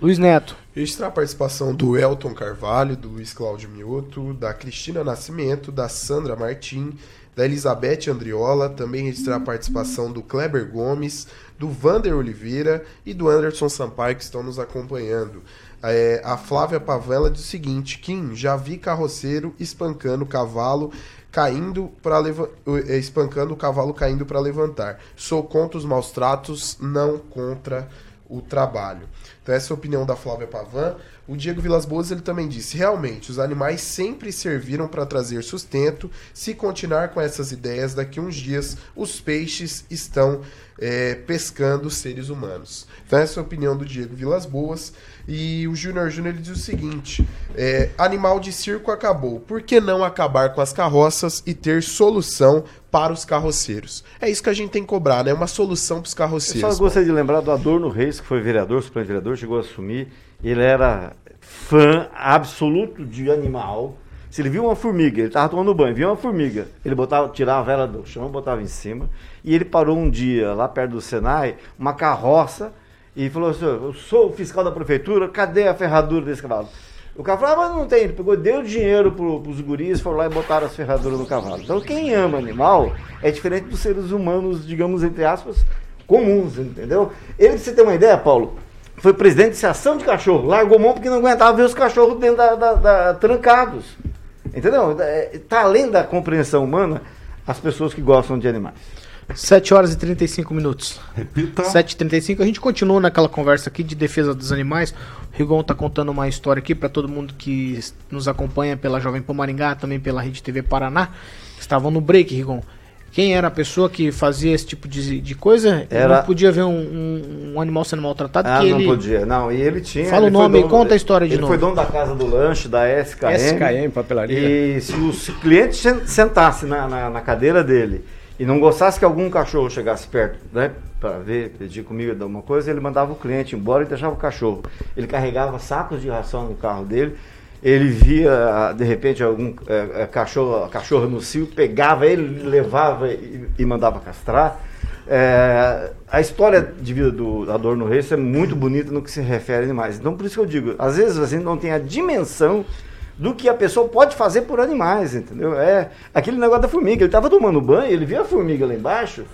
Luiz Neto. Registrar a participação do Elton Carvalho, do Luiz Cláudio Mioto, da Cristina Nascimento, da Sandra Martim, da Elizabeth Andriola, também registrar a participação do Kleber Gomes, do Vander Oliveira e do Anderson Sampaio que estão nos acompanhando. É, a Flávia Pavela diz o seguinte: Kim, já vi carroceiro espancando cavalo caindo para é, espancando o cavalo caindo para levantar. Sou contra os maus tratos, não contra o trabalho. Então essa é a opinião da Flávia Pavan. O Diego Vilas Boas ele também disse: realmente, os animais sempre serviram para trazer sustento. Se continuar com essas ideias, daqui uns dias os peixes estão é, pescando seres humanos. Então, essa é a opinião do Diego Vilas Boas. E o Júnior Júnior diz o seguinte: é, animal de circo acabou. Por que não acabar com as carroças e ter solução para os carroceiros? É isso que a gente tem que cobrar, né? Uma solução para os Eu carroceiros. só gostaria de lembrar do Adorno Reis, que foi vereador, suplente vereador, chegou a assumir. Ele era fã absoluto de animal. Se ele viu uma formiga, ele estava tomando banho, viu uma formiga, ele botava, tirava ela do chão, botava em cima. E ele parou um dia, lá perto do Senai, uma carroça, e falou assim: Eu sou o fiscal da prefeitura, cadê a ferradura desse cavalo? O cara falou, ah, mas não tem. Ele pegou, deu dinheiro pro, pros guris, foram lá e botaram as ferraduras no cavalo. Então quem ama animal é diferente dos seres humanos, digamos, entre aspas, comuns, entendeu? Ele, pra você ter uma ideia, Paulo, foi presidente de Associação de Cachorro. Largou mão porque não aguentava ver os cachorros dentro da, da- da- trancados. Entendeu? É, Tá além da compreensão humana as pessoas que gostam de animais. 7 horas e 35 minutos. Repita. 7h35, a gente continua naquela conversa aqui de defesa dos animais. O Rigon tá contando uma história aqui para todo mundo que nos acompanha pela Jovem Pan Maringá, também pela Rede TV Paraná. Estavam no break, Rigon. Quem era a pessoa que fazia esse tipo de, de coisa? Era- Não podia ver um, um- um animal sendo maltratado. Ah, que não ele... podia. Não, e ele tinha. Fala o ele foi nome e conta a história de ele novo. foi dono da casa do lanche, da SKM. SKM, papelaria. E se os clientes sen- sentassem na, na, na cadeira dele e não gostasse que algum cachorro chegasse perto, né? Para ver, pedir comida, dar uma coisa, ele mandava o cliente embora e deixava o cachorro. Ele carregava sacos de ração no carro dele. Ele via, de repente, algum eh, eh, cachorro, cachorro no cio, pegava ele, levava e, e mandava castrar. É, a história de vida do Adorno Reis é muito bonita no que se refere a animais. Então, por isso que eu digo, às vezes a gente não tem a dimensão do que a pessoa pode fazer por animais, entendeu? É aquele negócio da formiga. Ele estava tomando banho, ele via a formiga lá embaixo,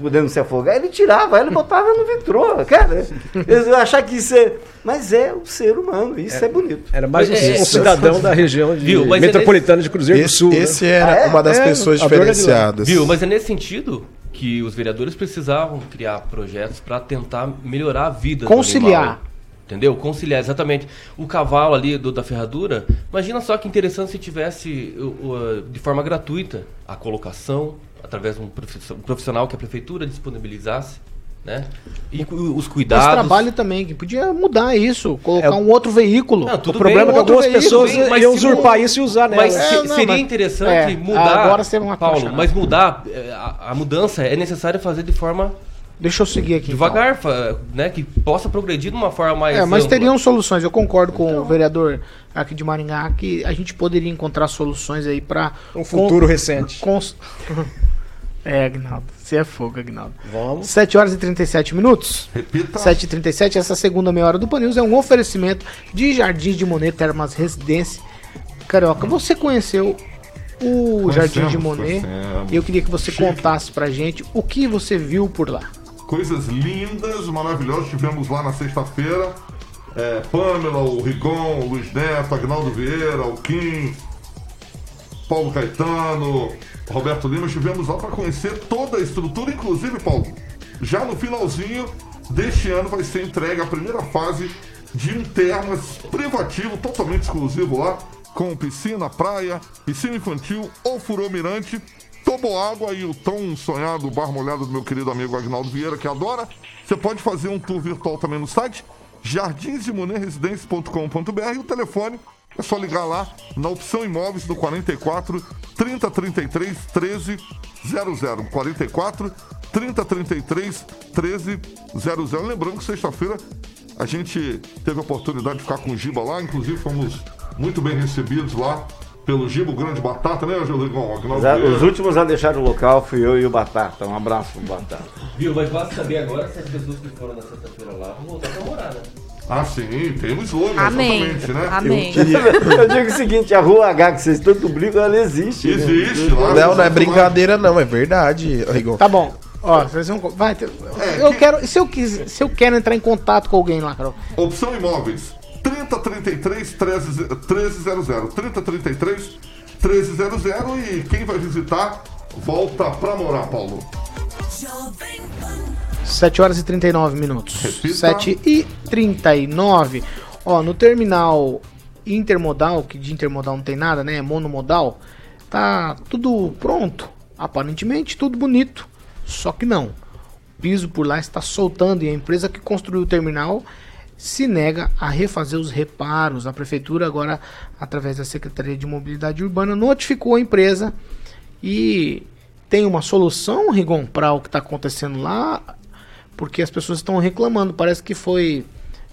podendo se afogar, ele tirava, ele botava no vitrô. Cara, eles vão achar que isso é. Mas é o ser humano, isso é, bonito. Era mais um, é- um cidadão da região de Viu, é metropolitana de Cruzeiro do Esse, Sul. né? esse era Ah, é? uma das É, pessoas diferenciadas. Viu? Mas é nesse sentido que os vereadores precisavam criar projetos para tentar melhorar a vida do Conciliar. animal. Entendeu? Conciliar, exatamente. O cavalo ali do- da ferradura, imagina só que interessante se tivesse o- o, de forma gratuita a colocação, através de um profi- profissional que a prefeitura disponibilizasse, né? E os Mas cuidados. trabalho também, que podia mudar isso, colocar É, um outro veículo. Não, tudo O problema bem, é que algumas pessoas bem, iam usurpar não- isso e usar Mas nelas. se- É, não, seria mas- interessante é, mudar. agora você é uma Paulo, apaixonado. mas mudar é, a, a mudança é necessário fazer de forma Deixa eu seguir aqui. então. devagar, fa- né? Que possa progredir de uma forma mais. É, mas ampla. teriam soluções. Eu concordo com o vereador aqui de Maringá que a gente poderia encontrar soluções aí para Um futuro recente. é, Agnaldo. Você é fogo, Agnaldo. Vamos. 7 horas e 37 minutos. Repita. 7 e 37 essa segunda meia hora do Pan News é um oferecimento de Jardim de Monet Termas Residência. Carioca, você conheceu o Conhecemos, Jardim de Monet conhecemos. e eu queria que você Chique. contasse pra gente o que você viu por lá. Coisas lindas, maravilhosas. Tivemos lá na sexta-feira. É, Pamela, o Rigon, o Luiz Neto, Agnaldo Vieira, o Kim, Paulo Caetano, Roberto Lima. Estivemos lá para conhecer toda a estrutura, inclusive, Paulo. Já no finalzinho deste ano vai ser entregue a primeira fase de um termas privativo, totalmente exclusivo lá, com piscina, praia, piscina infantil, ofurô mirante, toboágua e o tão sonhado bar molhado do meu querido amigo Agnaldo Vieira, que adora. Você pode fazer um tour virtual também no site jardinsdemonerresidência.com.br e o telefone é só ligar lá na opção imóveis do 44 30 33 13 00. 44 30 33 13 00. Lembrando que sexta-feira a gente teve a oportunidade de ficar com o Giba lá, inclusive fomos muito bem recebidos lá pelo Giba, o grande batata, né? Agnaldo Os, últimos a deixar o local fui eu e o Batata. Um abraço Batata. Viu? Mas basta saber agora se as pessoas que foram na sexta-feira lá vão voltar pra morar, né? Ah, sim, tem um slogan, Amém. exatamente, né? Amém. Eu digo o seguinte, a Rua H que vocês tanto brincam, ela existe. né? Existe lá. Não, não é brincadeira, não, é verdade, Rigon. Tá bom. Ó, vocês vão. Vai, É, eu que- quero. Se eu, quis, se eu quero entrar em contato com alguém lá, Carol. Opção Imóveis 3033 1300 3033 1300 e quem vai visitar volta pra morar, Paulo. 7 horas e 39 minutos. Repita. 7 e 39. Ó, no terminal intermodal, que de intermodal não tem nada, né? É monomodal, tá tudo pronto. Aparentemente tudo bonito. Só que não. O piso por lá está soltando e a empresa que construiu o terminal se nega a refazer os reparos. A prefeitura agora, através da Secretaria de Mobilidade Urbana, notificou a empresa e tem uma solução, Rigon, para o que está acontecendo lá, porque as pessoas estão reclamando. Parece que foi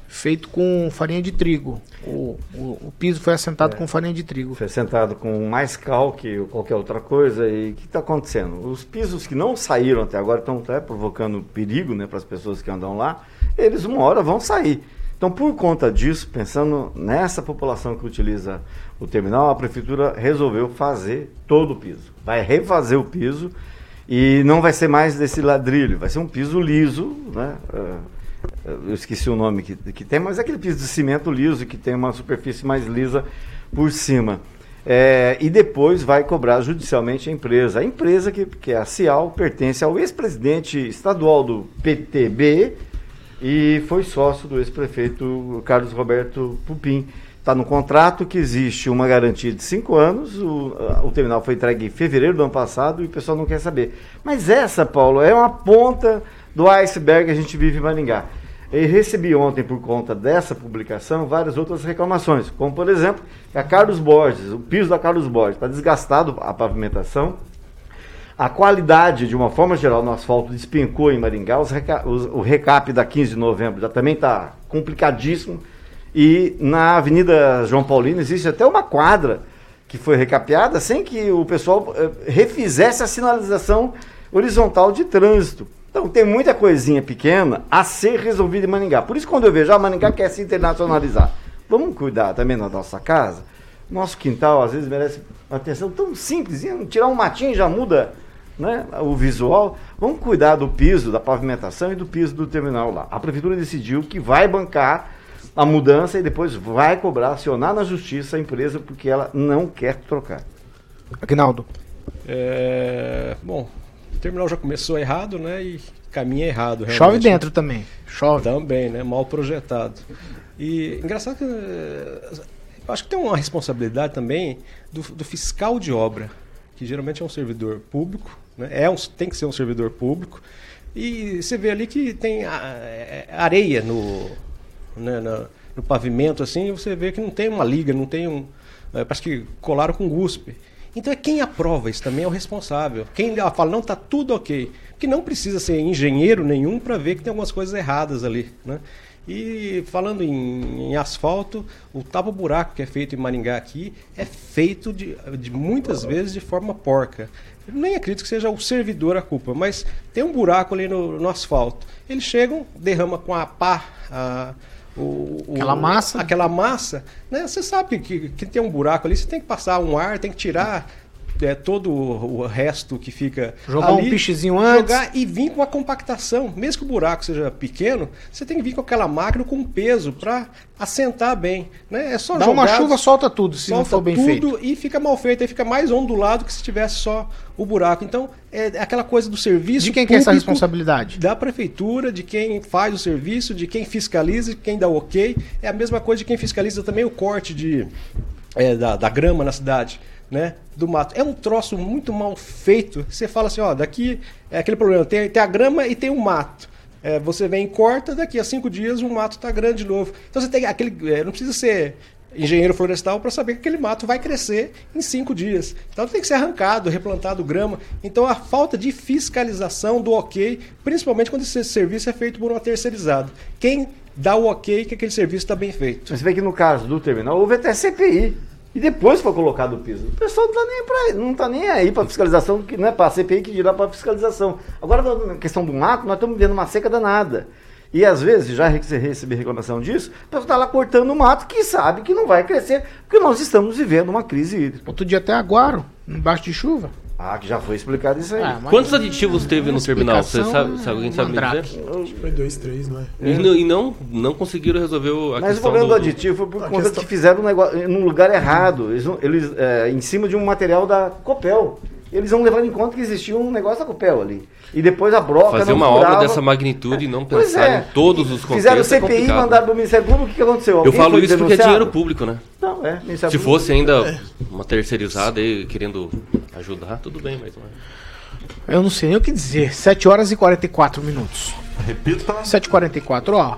feito com farinha de trigo. O, o, o piso foi assentado É. com farinha de trigo. Foi sentado com mais cal que qualquer outra coisa. E o que está acontecendo? Os pisos que não saíram até agora estão até provocando perigo né, para as pessoas que andam lá. Eles uma hora vão sair. Então, por conta disso, pensando nessa população que utiliza o terminal, a prefeitura resolveu fazer todo o piso. Vai refazer o piso e não vai ser mais desse ladrilho, vai ser um piso liso, né? Eh, eu esqueci o nome que, que tem, mas é aquele piso de cimento liso que tem uma superfície mais lisa por cima. É, e depois vai cobrar judicialmente a empresa. A empresa, que, que é a Cial, pertence ao ex-presidente estadual do PTB e foi sócio do ex-prefeito Carlos Roberto Pupim. Está no contrato que existe uma garantia de cinco anos, o, o terminal foi entregue em fevereiro do ano passado e o pessoal não quer saber. Mas essa, Paulo, é uma ponta do iceberg que a gente vive em Maringá. Eu recebi ontem, por conta dessa publicação, várias outras reclamações, como por exemplo, a Carlos Borges, o piso da Carlos Borges, está desgastado a pavimentação, a qualidade, de uma forma geral, no asfalto despencou em Maringá. Os reca- o recap da 15 de novembro já também está complicadíssimo. E na Avenida João Paulino existe até uma quadra que foi recapeada sem que o pessoal eh, refizesse a sinalização horizontal de trânsito. Então tem muita coisinha pequena a ser resolvida em Maringá. Por isso quando eu vejo, a Maringá quer se internacionalizar. Vamos cuidar também da nossa casa. Nosso quintal às vezes merece uma atenção tão simples, tirar um matinho já muda né, o visual. Vamos cuidar do piso, da pavimentação e do piso do terminal lá. A prefeitura decidiu que vai bancar a mudança e depois vai cobrar, acionar na justiça a empresa porque ela não quer trocar. Agnaldo. É, bom, o terminal já começou errado, né? E caminha errado. Chove realmente. dentro também. Chove. Também, né? Mal projetado. E engraçado que eh, acho que tem uma responsabilidade também do, do fiscal de obra, que geralmente é um servidor público, né? é um, tem que ser um servidor público. E você vê ali que tem a- é, areia no, né, na- no pavimento, assim, e você vê que não tem uma liga, não tem um. é, parece que colaram com guspe. Então é quem aprova isso também é o responsável. Quem fala, não, tá tudo ok. Porque não precisa ser engenheiro nenhum para ver que tem algumas coisas erradas ali. Né? E falando em, em asfalto, o tapa-buraco que é feito em Maringá aqui é feito de, de muitas vezes de forma porca. Eu nem acredito que seja o servidor a culpa, mas tem um buraco ali no, no asfalto. Eles chegam, derrama com a pá a, o, Aquela massa. Aquela massa, né? Você sabe que, que tem um buraco ali, você tem que passar um ar, tem que tirar é, todo o, o resto que fica Jogar um ali, pichezinho antes. jogar e vir com a compactação. Mesmo que o buraco seja pequeno, você tem que vir com aquela máquina com peso para assentar bem. Né? É só Dá uma jogar, chuva, solta tudo, se não solta for bem tudo feito. e fica mal feito, aí fica mais ondulado que se tivesse só o buraco. Então, é aquela coisa do serviço De quem que é essa responsabilidade? Da prefeitura, de quem faz o serviço, de quem fiscaliza, de quem dá o ok. É a mesma coisa de quem fiscaliza também o corte de, é, da, da grama na cidade. Né, do mato. É um troço muito mal feito. Você fala assim, ó, daqui é aquele problema, tem, tem a grama e tem o mato. É, você vem e corta, daqui a cinco dias o mato está grande de novo. Então você tem aquele. é, não precisa ser engenheiro florestal para saber que aquele mato vai crescer em cinco dias. Então tem que ser arrancado, replantado grama. Então a falta de fiscalização do ok, principalmente quando esse serviço é feito por uma terceirizada. Quem dá o ok que aquele serviço está bem feito? Você vê que no caso do terminal houve até CPI. E depois foi colocado o piso. O pessoal não está nem, pra, não tá nem aí para fiscalização, que não é para a CPI que dirá para fiscalização. Agora, na questão do mato, nós estamos vendo uma seca danada. E às vezes, já rece- recebi reclamação disso, o pessoal está lá cortando o mato que sabe que não vai crescer, porque nós estamos vivendo uma crise hídrica. Outro dia até aguaram, embaixo de chuva. Ah, que já foi explicado isso aí. Ah, Quantos aditivos teve no terminal? Você sabe, se alguém sabe me mandrake. dizer? Acho que foi dois, três, não é? E, não, e não, não conseguiram resolver o- a Mas o problema do, do, aditivo foi por A conta questão- que fizeram um negócio num lugar errado. Eles, eles, é, em cima de um material da Copel. eles vão levando em conta que existia um negócio da Copel ali. E depois a broca Fazer não uma furava. obra dessa magnitude e não Pois pensar é. em todos os Fizeram contextos é CPI, complicado. mandaram para o Ministério Público, o que que aconteceu? Eu Alguém falo foi isso porque é denunciado? dinheiro público, né? Não, é. Ministério Se Público- fosse ainda uma terceirizada aí querendo ajudar, tudo bem, mas é. Eu não sei nem o que dizer. 7 horas e 44 minutos. Repita. 7h44, ó.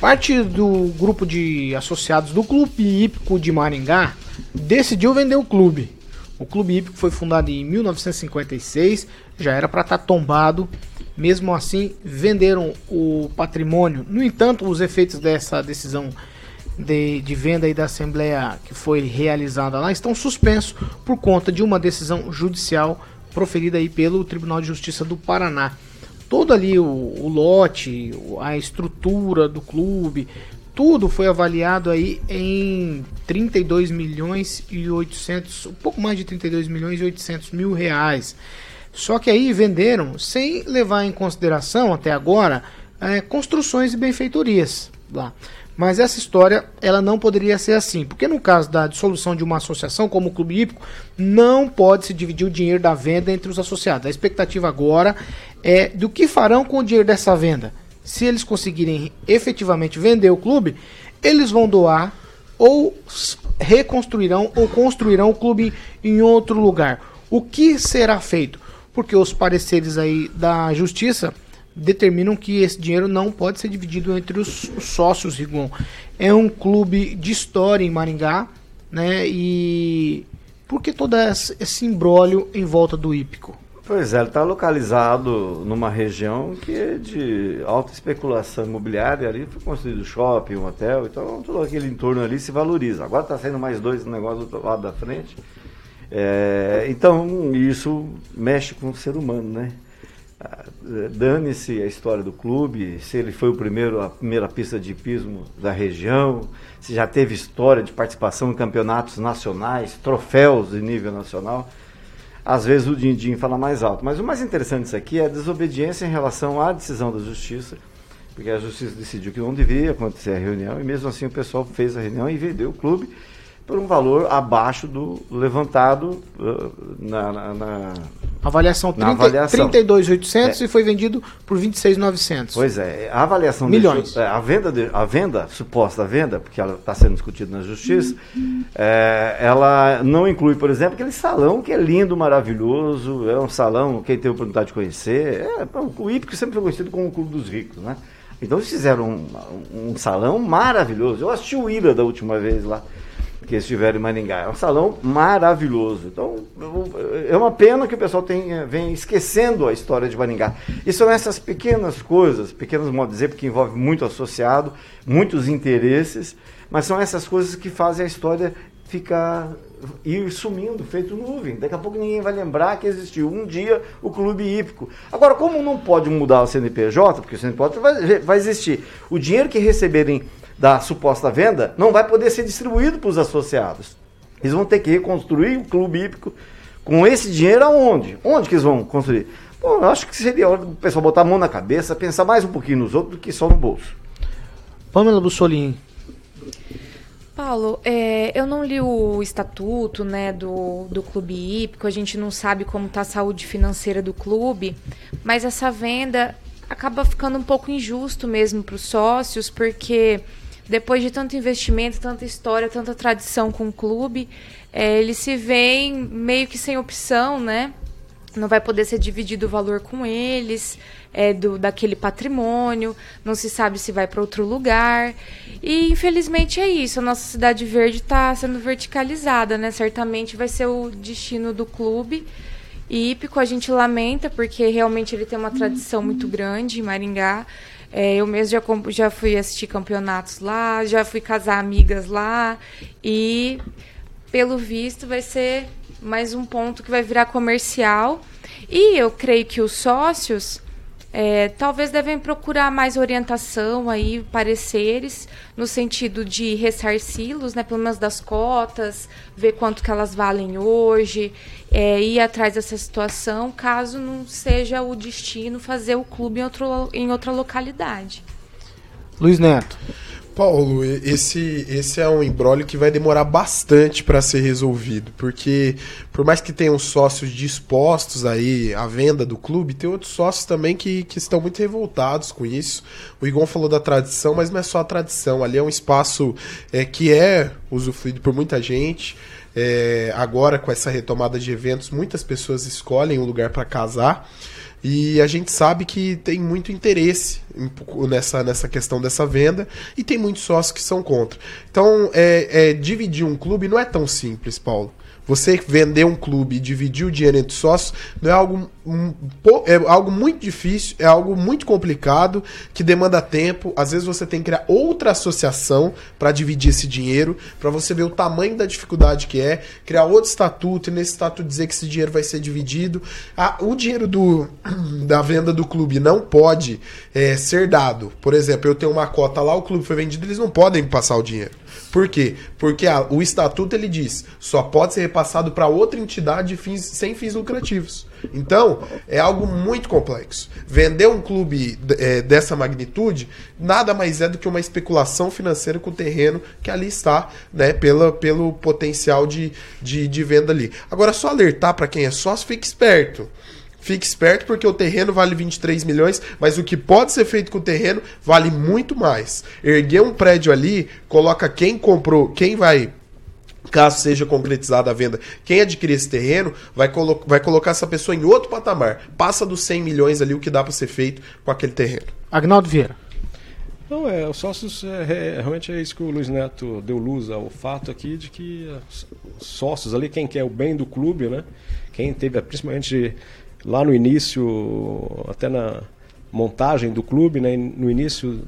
Parte do grupo de associados do Clube Hípico de Maringá decidiu vender o clube. O Clube Hípico foi fundado em 1956, já era para estar tombado. Mesmo assim, venderam o patrimônio. No entanto, os efeitos dessa decisão de, de venda aí da Assembleia que foi realizada lá estão suspensos por conta de uma decisão judicial proferida aí pelo Tribunal de Justiça do Paraná. Todo ali o, o lote, a estrutura do clube, tudo foi avaliado aí em 32 milhões e 800, um pouco mais de 32 milhões e 800 mil reais. Só que aí venderam sem levar em consideração até agora eh, construções e benfeitorias lá. Mas essa história ela não poderia ser assim, porque no caso da dissolução de uma associação como o Clube Hípico, não pode se dividir o dinheiro da venda entre os associados. A expectativa agora é do que farão com o dinheiro dessa venda. Se eles conseguirem efetivamente vender o clube, eles vão doar ou reconstruirão ou construirão o clube em outro lugar. O que será feito? Porque os pareceres aí da justiça determinam que esse dinheiro não pode ser dividido entre os, os sócios, Rigon. É um clube de história em Maringá, né? E por que todo esse imbróglio em volta do hípico? Pois é, ele está localizado numa região que é de alta especulação imobiliária. Ali foi construído shopping, um hotel, então todo aquele entorno ali se valoriza. Agora está saindo mais dois negócios do lado da frente. É, então isso mexe com o ser humano, né? Dane-se a história do clube, se ele foi o primeiro, a primeira pista de hipismo da região, se já teve história de participação em campeonatos nacionais, troféus de nível nacional às vezes o din-din fala mais alto. Mas o mais interessante disso aqui é a desobediência em relação à decisão da justiça, porque a justiça decidiu que não deveria acontecer a reunião, e mesmo assim o pessoal fez a reunião e vendeu o clube por um valor abaixo do levantado uh, na- na- Avaliação, Na 30, avaliação. 32.800 É. e foi vendido por 26.900. Pois é, a avaliação Milhões. deixou- é, a venda, de- a venda, suposta venda, porque ela está sendo discutida na justiça, é, ela não inclui, por exemplo, aquele salão que é lindo, maravilhoso, é um salão, quem teve a oportunidade de conhecer, é, o Hípico sempre foi conhecido como o Clube dos Ricos, né? Então eles fizeram um, um salão maravilhoso. Eu assisti o Ira da última vez lá, que estiveram em Maringá. É um salão maravilhoso. Então, é uma pena que o pessoal tenha, venha esquecendo a história de Maringá. E são essas pequenas coisas, pequenos modos de dizer, porque envolve muito associado, muitos interesses, mas são essas coisas que fazem a história ficar ir sumindo, feito nuvem. Daqui a pouco ninguém vai lembrar que existiu um dia o clube hípico. Agora, como não pode mudar o CNPJ, porque o CNPJ vai, vai existir, o dinheiro que receberem da suposta venda não vai poder ser distribuído para os associados. Eles vão ter que reconstruir o clube hípico com esse dinheiro aonde? Onde que eles vão construir? Bom, eu acho que seria hora do pessoal botar a mão na cabeça, pensar mais um pouquinho nos outros do que só no bolso. Pamela Bussolini. Paulo, é, eu não li o estatuto né, do, do clube hípico, a gente não sabe como está a saúde financeira do clube, mas essa venda acaba ficando um pouco injusto mesmo para os sócios, porque depois de tanto investimento, tanta história, tanta tradição com o clube, é, eles se veem meio que sem opção, né? não vai poder ser dividido o valor com eles, é, do, daquele patrimônio, não se sabe se vai para outro lugar. E infelizmente é isso, a nossa cidade verde está sendo verticalizada, né? Certamente vai ser o destino do clube. hípico, a gente lamenta, porque realmente ele tem uma tradição muito grande em Maringá. É, eu mesmo já, já fui assistir campeonatos lá, já fui casar amigas lá. E, pelo visto, vai ser mais um ponto que vai virar comercial. E eu creio que os sócios é, talvez devem procurar mais orientação aí, pareceres, no sentido de ressarci-los, né, pelo menos das cotas, ver quanto que elas valem hoje, é, ir atrás dessa situação, caso não seja o destino fazer o clube em, outro, em outra localidade. Luiz Neto. Paulo, esse, esse é um embrólio que vai demorar bastante para ser resolvido, porque por mais que tenham sócios dispostos aí à venda do clube, tem outros sócios também que, que estão muito revoltados com isso. O Igon falou da tradição, mas não é só a tradição, ali é um espaço é, que é usufruído por muita gente. É, agora, com essa retomada de eventos, muitas pessoas escolhem um lugar para casar. E a gente sabe que tem muito interesse nessa, nessa questão dessa venda e tem muitos sócios que são contra. Então, é, é, dividir um clube não é tão simples, Paulo. Você vender um clube e dividir o dinheiro entre sócios não é algo, um, é algo muito difícil, é algo muito complicado, que demanda tempo. Às vezes você tem que criar outra associação para dividir esse dinheiro, para você ver o tamanho da dificuldade que é, criar outro estatuto e nesse estatuto dizer que esse dinheiro vai ser dividido. Ah, o dinheiro do, da venda do clube não pode é, ser dado. Por exemplo, eu tenho uma cota lá, o clube foi vendido, eles não podem passar o dinheiro. Por quê? Porque a- o estatuto ele diz só pode ser repassado para outra entidade de fins- sem fins lucrativos. Então, é algo muito complexo. Vender um clube é, dessa magnitude nada mais é do que uma especulação financeira com o terreno que ali está, né, pela, pelo potencial de, de, de venda ali. Agora, só alertar para quem é sócio, fique esperto. Fique esperto porque o terreno vale 23 milhões, mas o que pode ser feito com o terreno vale muito mais. Erguer um prédio ali, coloca quem comprou, quem vai caso seja concretizada a venda, quem adquirir esse terreno vai, colo vai colocar essa pessoa em outro patamar. Passa dos 100 milhões ali o que dá para ser feito com aquele terreno. Agnaldo Vieira. Não, é, os sócios, é, é, realmente é isso que o Luiz Neto deu luz ao fato aqui de que é, os sócios ali, quem quer o bem do clube, né? Quem teve, principalmente lá no início, até na montagem do clube, né? No início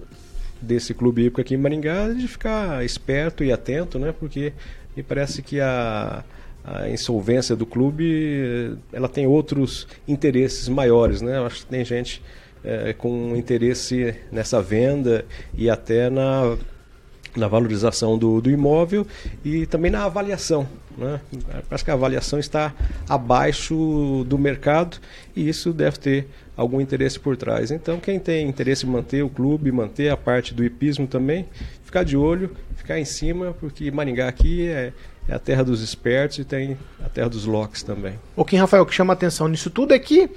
desse clube hípico aqui em Maringá, de ficar esperto e atento, né? Porque me parece que a, a insolvência do clube, ela tem outros interesses maiores, né? Eu acho que tem gente é, com interesse nessa venda e até na, na valorização do, do imóvel e também na avaliação. Né? Parece que a avaliação está abaixo do mercado e isso deve ter algum interesse por trás. Então, quem tem interesse em manter o clube, manter a parte do hipismo também, ficar de olho, ficar em cima, porque Maringá aqui é, é a terra dos espertos e tem a terra dos locks também. O que, Rafael, que chama atenção nisso tudo é que,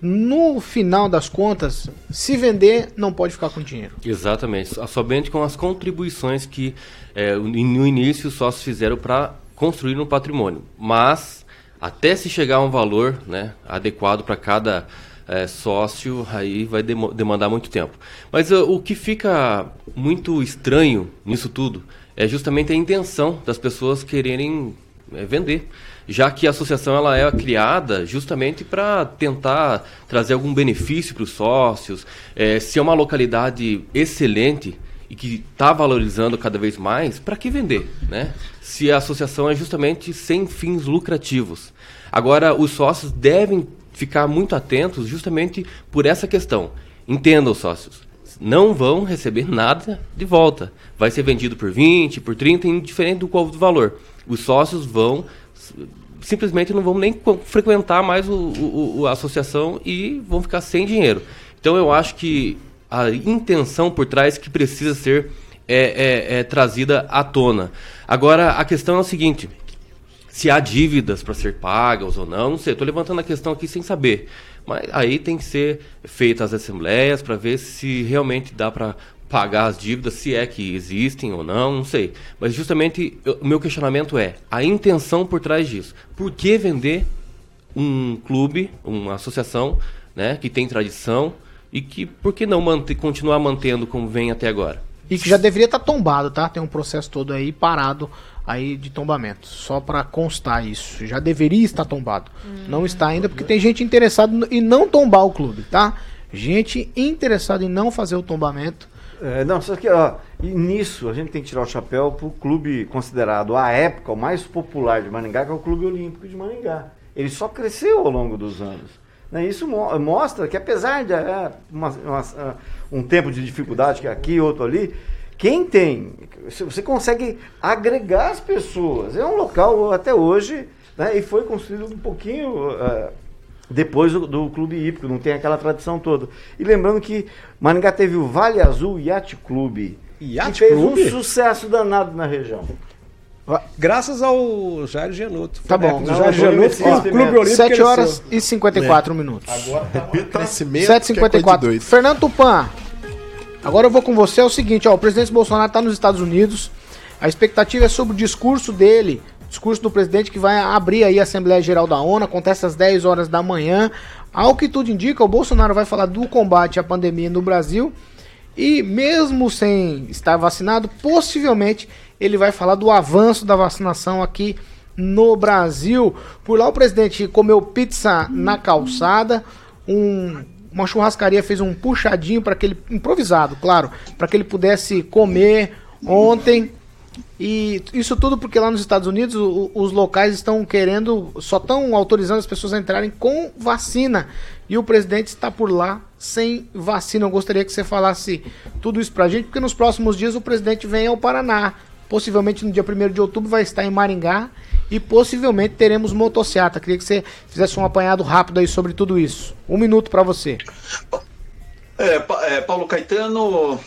no final das contas, se vender, não pode ficar com dinheiro. Exatamente, so- somente com as contribuições que é, no início os sócios fizeram para construir um patrimônio. Mas, até se chegar a um valor né, adequado para cada é, sócio, aí vai demo- demandar muito tempo. Mas uh, o que fica muito estranho nisso tudo é justamente a intenção das pessoas quererem é, vender. Já que a associação ela é criada justamente para tentar trazer algum benefício para os sócios, é, se é uma localidade excelente e que está valorizando cada vez mais, para que vender? Né? Se a associação é justamente sem fins lucrativos. Agora, os sócios devem ficar muito atentos justamente por essa questão. Entendam, sócios não vão receber nada de volta. Vai ser vendido por 20, por 30, indiferente do qual do valor. Os sócios vão simplesmente não vão nem frequentar mais o- o- a associação e vão ficar sem dinheiro. Então eu acho que a intenção por trás que precisa ser é, é- é trazida à tona. Agora a questão é o seguinte: se há dívidas para ser pagas ou não, não sei, estou levantando a questão aqui sem saber. Mas aí tem que ser feitas as assembleias para ver se realmente dá para pagar as dívidas, se é que existem ou não, não sei. Mas justamente eu- o meu questionamento é a intenção por trás disso. Por que vender um clube, uma associação, né, que tem tradição e que por que não manter, continuar mantendo como vem até agora? E que já deveria estar tombado, tá? Tem um processo todo aí parado aí de tombamento. Só para constar isso. Já deveria estar tombado. Não está ainda porque tem gente interessada em não tombar o clube, tá? Gente interessada em não fazer o tombamento. É, não, só que ó, e nisso a gente tem que tirar o chapéu pro clube considerado à época o mais popular de Maringá, que é o Clube Olímpico de Maringá. Ele só cresceu ao longo dos anos. Né? Isso mo- mostra que apesar de é, uma- uma- um tempo de dificuldade que é aqui outro ali, quem tem, você consegue agregar as pessoas. É um local até hoje, né, e foi construído um pouquinho ah, depois do, do clube hípico, não tem aquela tradição toda. E lembrando que Maringá teve o Vale Azul Yacht Clube, Yacht que fez Club? um sucesso danado na região. Graças ao Jair Gianotto. Tá bom. do Não, Jair que o Clube Olímpico 7 cresceu. horas e 54 minutos. Crescimento que é coisa de 7h54. doido. Fernando Tupan, agora eu vou com você. É o seguinte, ó, o presidente Bolsonaro está nos Estados Unidos. A expectativa é sobre o discurso dele, discurso do presidente que vai abrir aí a Assembleia Geral da ONU, acontece às 10 horas da manhã. Ao que tudo indica, o Bolsonaro vai falar do combate à pandemia no Brasil e mesmo sem estar vacinado, possivelmente ele vai falar do avanço da vacinação aqui no Brasil. Por lá o presidente comeu pizza na calçada, um- uma churrascaria fez um puxadinho para que ele improvisado, claro, para que ele pudesse comer ontem. E isso tudo porque lá nos Estados Unidos os locais estão querendo, só estão autorizando as pessoas a entrarem com vacina. E o presidente está por lá sem vacina. Eu gostaria que você falasse tudo isso pra gente, porque nos próximos dias o presidente vem ao Paraná. Possivelmente no dia 1 de outubro vai estar em Maringá e possivelmente teremos motociata. Queria que você fizesse um apanhado rápido aí sobre tudo isso. Um minuto pra você. É, é, Paulo Caetano,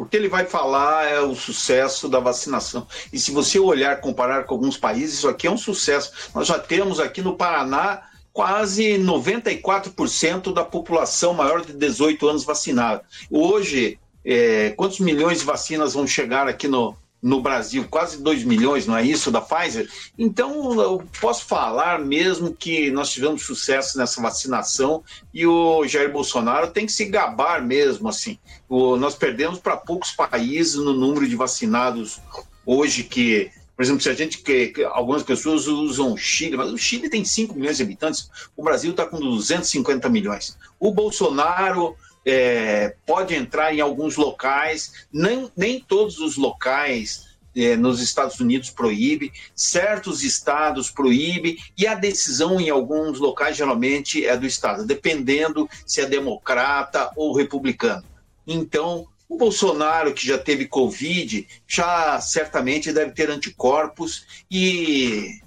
o que ele vai falar é o sucesso da vacinação. E se você olhar, comparar com alguns países, isso aqui é um sucesso. Nós já temos aqui no Paraná quase 94% da população maior de 18 anos vacinada. Hoje, é, quantos milhões de vacinas vão chegar aqui no, no Brasil? Quase 2 milhões, não é isso, da Pfizer? Então, eu posso falar mesmo que nós tivemos sucesso nessa vacinação e o Jair Bolsonaro tem que se gabar mesmo, assim. O- nós perdemos para poucos países no número de vacinados hoje que... Por exemplo, se a gente que, algumas pessoas usam o Chile, mas o Chile tem 5 milhões de habitantes, o Brasil está com 250 milhões. O Bolsonaro é, pode entrar em alguns locais, nem, nem todos os locais é, nos Estados Unidos proíbe, certos estados proíbe, e a decisão em alguns locais geralmente é do estado, dependendo se é democrata ou republicano. Então, o Bolsonaro, que já teve Covid, já certamente deve ter anticorpos e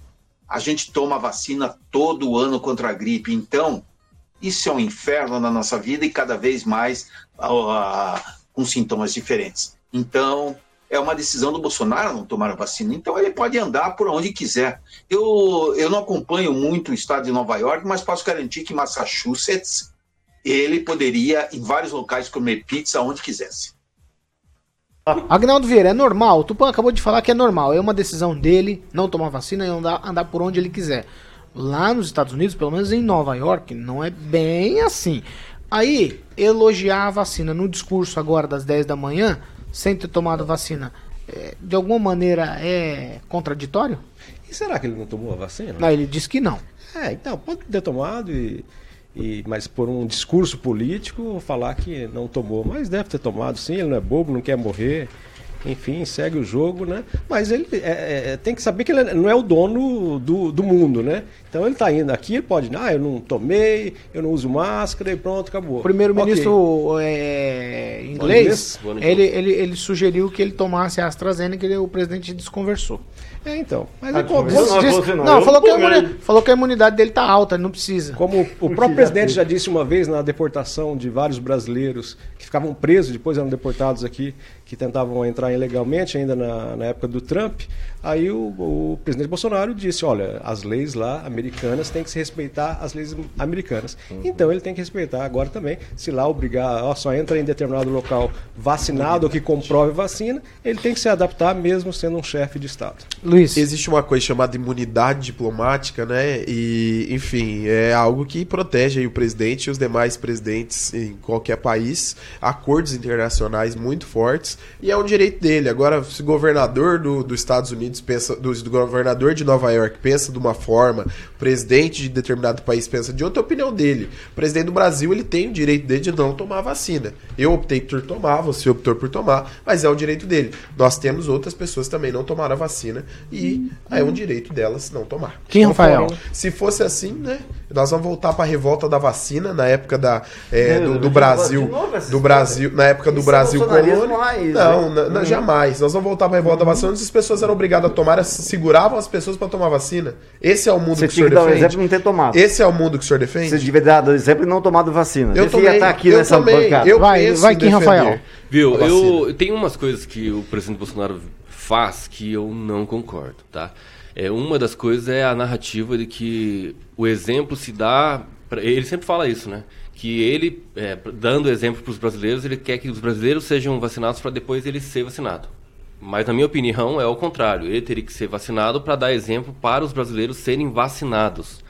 a gente toma vacina todo ano contra a gripe. Então, isso é um inferno na nossa vida e cada vez mais ah, com sintomas diferentes. Então, é uma decisão do Bolsonaro não tomar a vacina. Então, ele pode andar por onde quiser. Eu, eu não acompanho muito o estado de Nova York, mas posso garantir que Massachusetts ele poderia, em vários locais, comer pizza onde quisesse. Agnaldo Vieira, é normal. O Tupã acabou de falar que é normal. É uma decisão dele não tomar vacina e andar, andar por onde ele quiser. Lá nos Estados Unidos, pelo menos em Nova York, não é bem assim. Aí, elogiar a vacina no discurso agora das 10 da manhã, sem ter tomado vacina, é, de alguma maneira é contraditório? E será que ele não tomou a vacina? Não, ele disse que não. É, então, pode ter tomado, e, e, mas por um discurso político falar que não tomou. Mas deve ter tomado, sim, ele não é bobo, não quer morrer. Enfim, segue o jogo, né? Mas ele é, é, tem que saber que ele não é o dono do, do mundo, né? Então ele está indo aqui, ele pode, ah, eu não tomei, eu não uso máscara e pronto, acabou. O primeiro-ministro Ok. é, inglês, Inglês? ele, ele, ele sugeriu que ele tomasse a AstraZeneca e o presidente desconversou. É, então. Mas Ah, ele como- desconversou? disse- Disse- não, falou, que falou que a imunidade dele tá alta, ele não precisa. Como o próprio presidente já disse uma vez na deportação de vários brasileiros que ficavam presos, depois eram deportados aqui, que tentavam entrar ilegalmente, ainda na, na época do Trump, aí o, o presidente Bolsonaro disse, olha, as leis lá americanas têm que se respeitar as leis americanas. Então ele tem que respeitar agora também. Se lá obrigar, ó, só entra em determinado local vacinado ou que comprove vacina, ele tem que se adaptar mesmo sendo um chefe de Estado. Luiz. Existe uma coisa chamada imunidade diplomática, né? E, enfim, é algo que protege aí o presidente e os demais presidentes em qualquer país, acordos internacionais muito fortes, e é um direito dele. Agora, se o governador do, dos Estados Unidos pensa, do, do governador de Nova York pensa de uma forma, o presidente de determinado país pensa de outra, é a opinião dele. O presidente do Brasil, ele tem o direito dele de não tomar vacina. Eu optei por tomar, você optou por tomar, mas é o direito dele. Nós temos outras pessoas que também não tomaram a vacina e é um direito delas não tomar. Quem, Rafael? Se fosse assim, né? Nós vamos voltar para a revolta da vacina na época da, é, Não, do, do Brasil, do. Brasil, na época do Isso é Brasil colônia. não, né? na- na- Uhum. jamais. Nós vamos voltar para a revolta da vacina, onde as pessoas eram obrigadas a tomar, seguravam as pessoas para tomar vacina. Esse é o mundo Você que o senhor que dar um defende. exemplo e não ter tomado. Esse é o mundo que o senhor defende? Você devia dar exemplo e não tomado vacina. Eu tomei, estar aqui eu nessa tomei, bancada. eu Vai, vai defender Rafael. Viu, eu tem umas coisas que o presidente Bolsonaro faz que eu não concordo, tá? É, uma das coisas é a narrativa de que o exemplo se dá. pra- ele sempre fala isso, né? Que ele, é, dando exemplo para os brasileiros, ele quer que os brasileiros sejam vacinados para depois ele ser vacinado. Mas, na minha opinião, é o contrário. Ele teria que ser vacinado para dar exemplo para os brasileiros serem vacinados.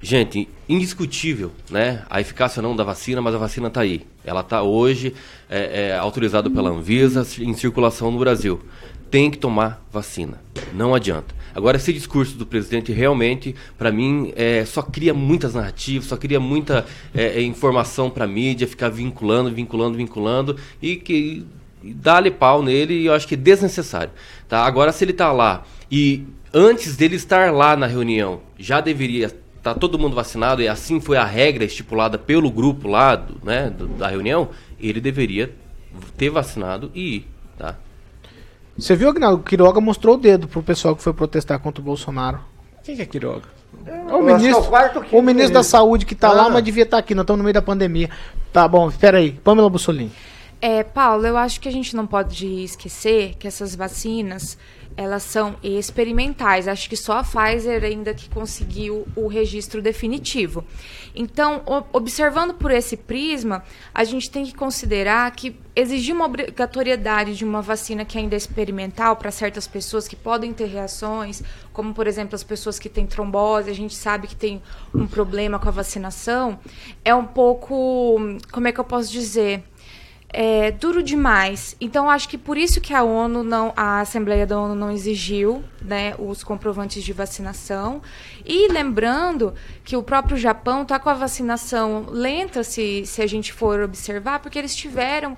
Gente, indiscutível, né? A eficácia não da vacina, mas a vacina está aí. Ela está hoje é, é, autorizada pela Anvisa em circulação no Brasil. Tem que tomar vacina. Não adianta. Agora, esse discurso do presidente realmente, para mim, é, só cria muitas narrativas, só cria muita é, é, informação para a mídia, ficar vinculando, vinculando, vinculando, e que dá-lhe pau nele e eu acho que é desnecessário. Tá? Agora, se ele está lá e antes dele estar lá na reunião, já deveria estar todo mundo vacinado e assim foi a regra estipulada pelo grupo lá do, né, do- da reunião, ele deveria ter vacinado e ir. Tá? Você viu, Agnaldo? O Quiroga mostrou o dedo pro pessoal que foi protestar contra o Bolsonaro. Quem que é Quiroga? Acho que é o ministro, o ministro da. Saúde que tá lá, Ah. mas devia estar aqui. Nós estamos no meio da pandemia. Tá bom, espera aí. Pamela Bussolini. É, Paulo, eu acho que a gente não pode esquecer que essas vacinas, elas são experimentais. Acho que só a Pfizer ainda que conseguiu o registro definitivo. Então, observando por esse prisma, a gente tem que considerar que exigir uma obrigatoriedade de uma vacina que ainda é experimental para certas pessoas que podem ter reações, como por exemplo as pessoas que têm trombose, a gente sabe que tem um problema com a vacinação, é um pouco, como é que eu posso dizer? É, duro demais. Então, acho que por isso que a ONU não, a Assembleia da ONU não exigiu, né, os comprovantes de vacinação. E lembrando que o próprio Japão está com a vacinação lenta, se, se a gente for observar, porque eles tiveram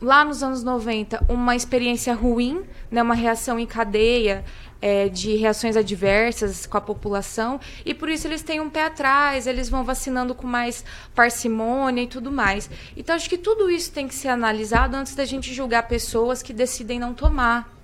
lá nos anos 90 uma experiência ruim, né, uma reação em cadeia é, de reações adversas com a população e por isso eles têm um pé atrás, eles vão vacinando com mais parcimônia e tudo mais. Então acho que tudo isso tem que ser analisado antes da gente julgar pessoas que decidem não tomar.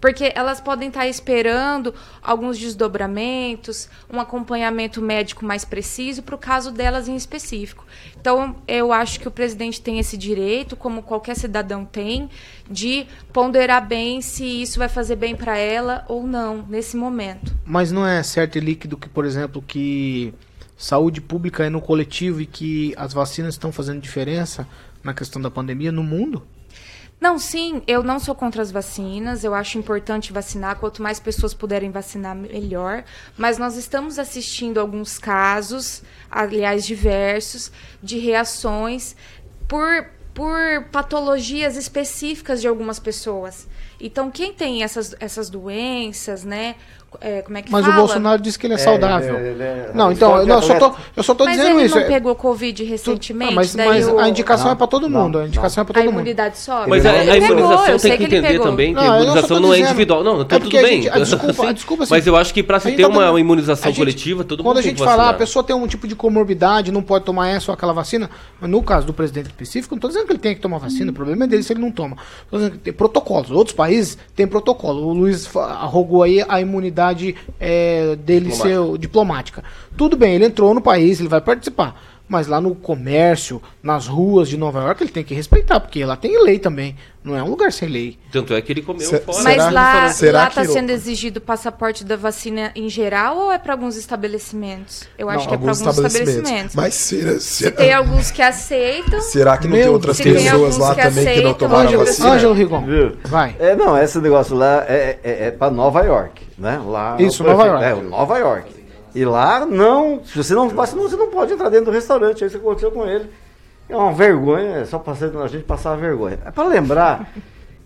Porque elas podem estar esperando alguns desdobramentos, um acompanhamento médico mais preciso para o caso delas em específico. Então, eu acho que o presidente tem esse direito, como qualquer cidadão tem, de ponderar bem se isso vai fazer bem para ela ou não, nesse momento. Mas não é certo e líquido que, por exemplo, que saúde pública é no coletivo e que as vacinas estão fazendo diferença na questão da pandemia no mundo? Não, sim, eu não sou contra as vacinas. Eu acho importante vacinar. Quanto mais pessoas puderem vacinar, melhor. Mas nós estamos assistindo alguns casos, aliás, diversos, de reações por, por patologias específicas de algumas pessoas. Então, quem tem essas, essas doenças, né? É, como é que Mas fala? o Bolsonaro disse que ele é, saudável. ele é- não, então, esporte não, eu só tô, eu só tô Mas dizendo ele isso. não é- pegou Covid tu- recentemente? ah, mas mas o- a indicação Não, é pra todo não, mundo. A indicação é pra a todo mundo. imunidade sobe? Mas a, Ele a pegou, imunização eu sei tem que ele entender pegou. também que Não, a eu imunização não é individual. Não, É tá tudo a bem. gente- ah, desculpa, desculpa, assim, Mas eu acho que para se a ter tá uma imunização a coletiva, todo Quando mundo a tem gente que fala, a pessoa tem um tipo de comorbidade, não pode tomar essa ou aquela vacina, mas no caso do presidente específico, não estou dizendo que ele tem que tomar vacina, o problema é dele se ele não toma. Tô dizendo que tem protocolos. Outros países têm protocolo. O Luiz arrogou aí a imunidade é, dele ser diplomática. Tudo bem, ele entrou no país, ele vai participar. Mas lá no comércio, nas ruas de Nova York, ele tem que respeitar, porque lá tem lei também. Não é um lugar sem lei. Tanto é que ele comeu Se- fora. Mas Será- lá será lá está sendo exigido o passaporte da vacina em geral ou é para alguns estabelecimentos? Eu acho Não, que é para alguns estabelecimentos. Mas será, será, Tem alguns que aceitam. será que não tem outras pessoas lá que também que não aceitam, tomaram a Ângelo, vacina? Ângelo Rigon, vai. É, não, esse negócio lá é, é, é para Nova York, né? Lá Isso, o Nova York. É, Nova York. E lá não, se você não vacinou, você não pode entrar dentro do restaurante. É isso que aconteceu com ele. É uma vergonha, é só passando a gente passar a vergonha. É para lembrar,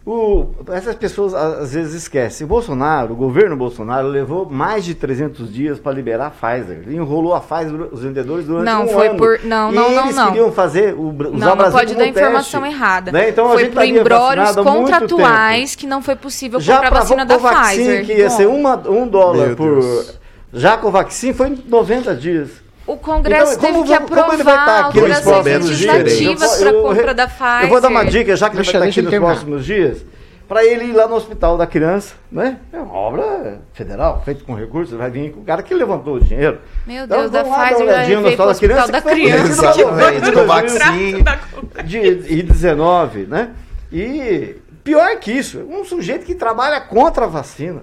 o, essas pessoas às vezes esquecem. O Bolsonaro, o governo Bolsonaro levou mais de 300 dias para liberar a Pfizer. Ele enrolou a Pfizer, os vendedores durante Não, um foi ano. por- não, E não, não, eles não. queriam fazer o, usar Não, o não Brasil pode como dar informação teste, errada. né? Então Foi por embrórios contratuais que não foi possível Já comprar a vacina da Pfizer. que ia Bom, ser uma, um dólar Meu por. Deus. Já a Covaxin foi em 90 dias. O Congresso Então, teve que vou- como ele vai estar aprovar aqui nos alterações próximos dias? legislativas Eu- para eu- compra da Pfizer. Eu vou dar uma dica, já que ele vai estar ele aqui nos terminar. próximos dias, para ele ir lá no Hospital da Criança, né? É uma obra federal, feita com recursos, vai vir com o cara que levantou o dinheiro. Meu Então, Deus, da lá dar Pfizer uma já olhadinha no Hospital da Hospital da Criança, Criança. do de vaccine. de, e 19, né? E pior que isso, um sujeito que trabalha contra a vacina.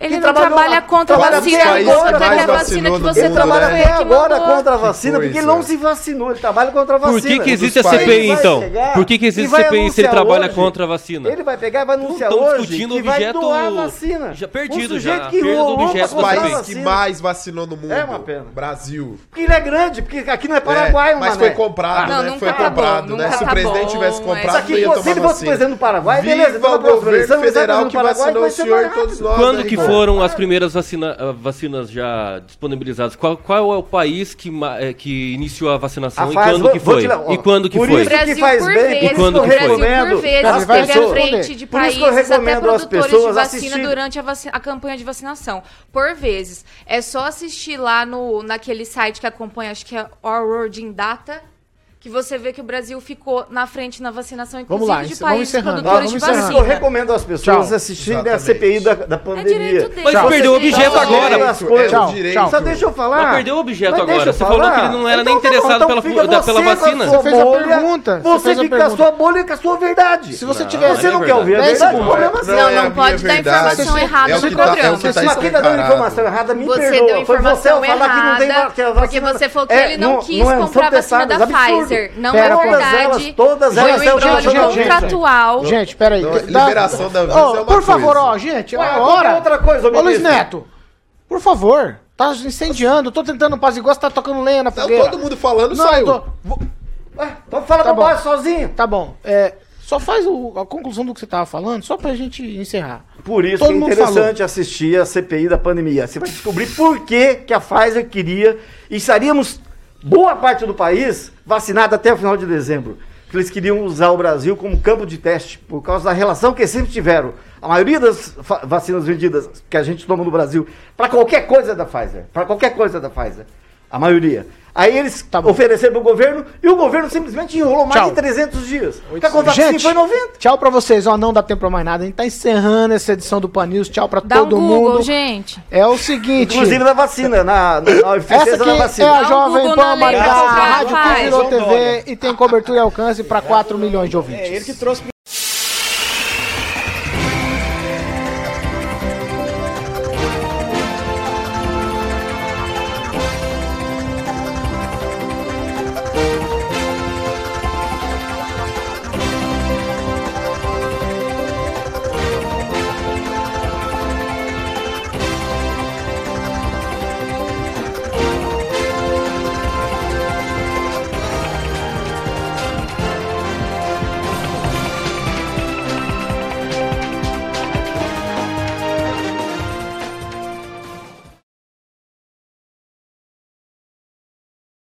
Ele Que não trabalha contra a vacina, agora, que a vacina que você Ele trabalha até foi agora contra a vacina, Que porque ele não se vacinou, ele trabalha contra a vacina. Por que, que existe a CPI, então? Por que, que existe vai CPI se ele trabalha hoje. contra a vacina? Ele vai pegar e vai anunciar Estão hoje discutindo que o vai objeto- doar a vacina. já perdido um sujeito já, que perda do objeto da CPI. O vacina. que mais vacinou no mundo. É uma pena. Brasil. Porque ele é grande, porque aqui não é Paraguai, É, mas foi comprado, Não, né? Foi tá comprado, né? Se o tá presidente bom, tivesse comprado, não ia tomar se ele fosse vacina. presidente do Paraguai, Viva beleza, então na o governo ele federal no que Paraguai, vacinou o senhor e todos nós. Quando que irmão? Foram as primeiras vacina- ah, vacinas já disponibilizadas? Qual, qual é o país que, eh, que iniciou a vacinação A e Pfizer, quando vou- que foi? ó, E quando que por foi? isso que Brasil faz por bem, vezes, e quando o que Brasil foi? por vezes esteve à pessoas- frente de Por isso que eu países, até produtores pessoas de vacina assistir- durante a, vaci- a campanha de vacinação. Por vezes. É só assistir lá no, naquele site que acompanha, acho que é Our World in Data, que você vê que o Brasil ficou na frente na vacinação, Vamos inclusive lá, de países encerrando. produtores Vamos de vacina. eu recomendo às pessoas Tchau. assistirem a. CPI da, da É pandemia. direito deles. Mas Tchau. perdeu o objeto Tchau. agora. É. Tchau, tchau. Só deixa eu falar. Mas perdeu o objeto Mas agora. Você falou que ele não era Então nem tá interessado então pela, da- pela vacina. Você fez a pergunta, você fica com a sua bolha e com a sua verdade. Se você Não, tiver... Você não é quer ouvir a verdade. O problema é Não, seu. é não minha pode dar informação errada É no tá- é programa. tá Se aqui tá dando informação errada, me Você perdoa. deu Foi você falar que não tem porque você falou que É, ele não quis é, comprar a vacina da testadas, Não Pera, é todas verdade. elas- todas Foi elas um gente, gente, contratual. Gente, peraí. Não, liberação da visa Ô, é uma Por favor, coisa. ó, gente, Ué, outra coisa, ô, Luiz. Neto, por favor, tá incendiando, tô tentando apaziguar, você tá tocando lenha na Tá fogueira. todo mundo falando, Não, saiu. tô- vou- Ué, fala Tá base sozinho. Tá bom, é, só faz o- a conclusão do que você tava falando, só pra gente encerrar. Por isso Todo que é interessante assistir a CPI da pandemia. Você vai descobrir por que, que a Pfizer queria e estaríamos, boa parte do país, vacinada até o final de dezembro. Que eles queriam usar o Brasil como campo de teste, por causa da relação que sempre tiveram. A maioria das vacinas vendidas que a gente toma no Brasil, para qualquer coisa é da Pfizer. Para qualquer coisa é da Pfizer. A maioria. Aí eles ofereceram pro governo e o governo simplesmente enrolou mais Tá Tchau. de 300 dias. Porque a contratação Gente, foi 90. tchau pra vocês, ó, não dá tempo pra mais nada. A gente tá encerrando essa edição do Pan News. Tchau pra Dá um todo Google, mundo. gente. É o seguinte. Inclusive na vacina, na, na, na Essa eficiência aqui da é vacina. a um Jovem Google Pan Maringá, rádio que virou. TV e tem cobertura e alcance pra 4 milhões de ouvintes. É ele que trouxe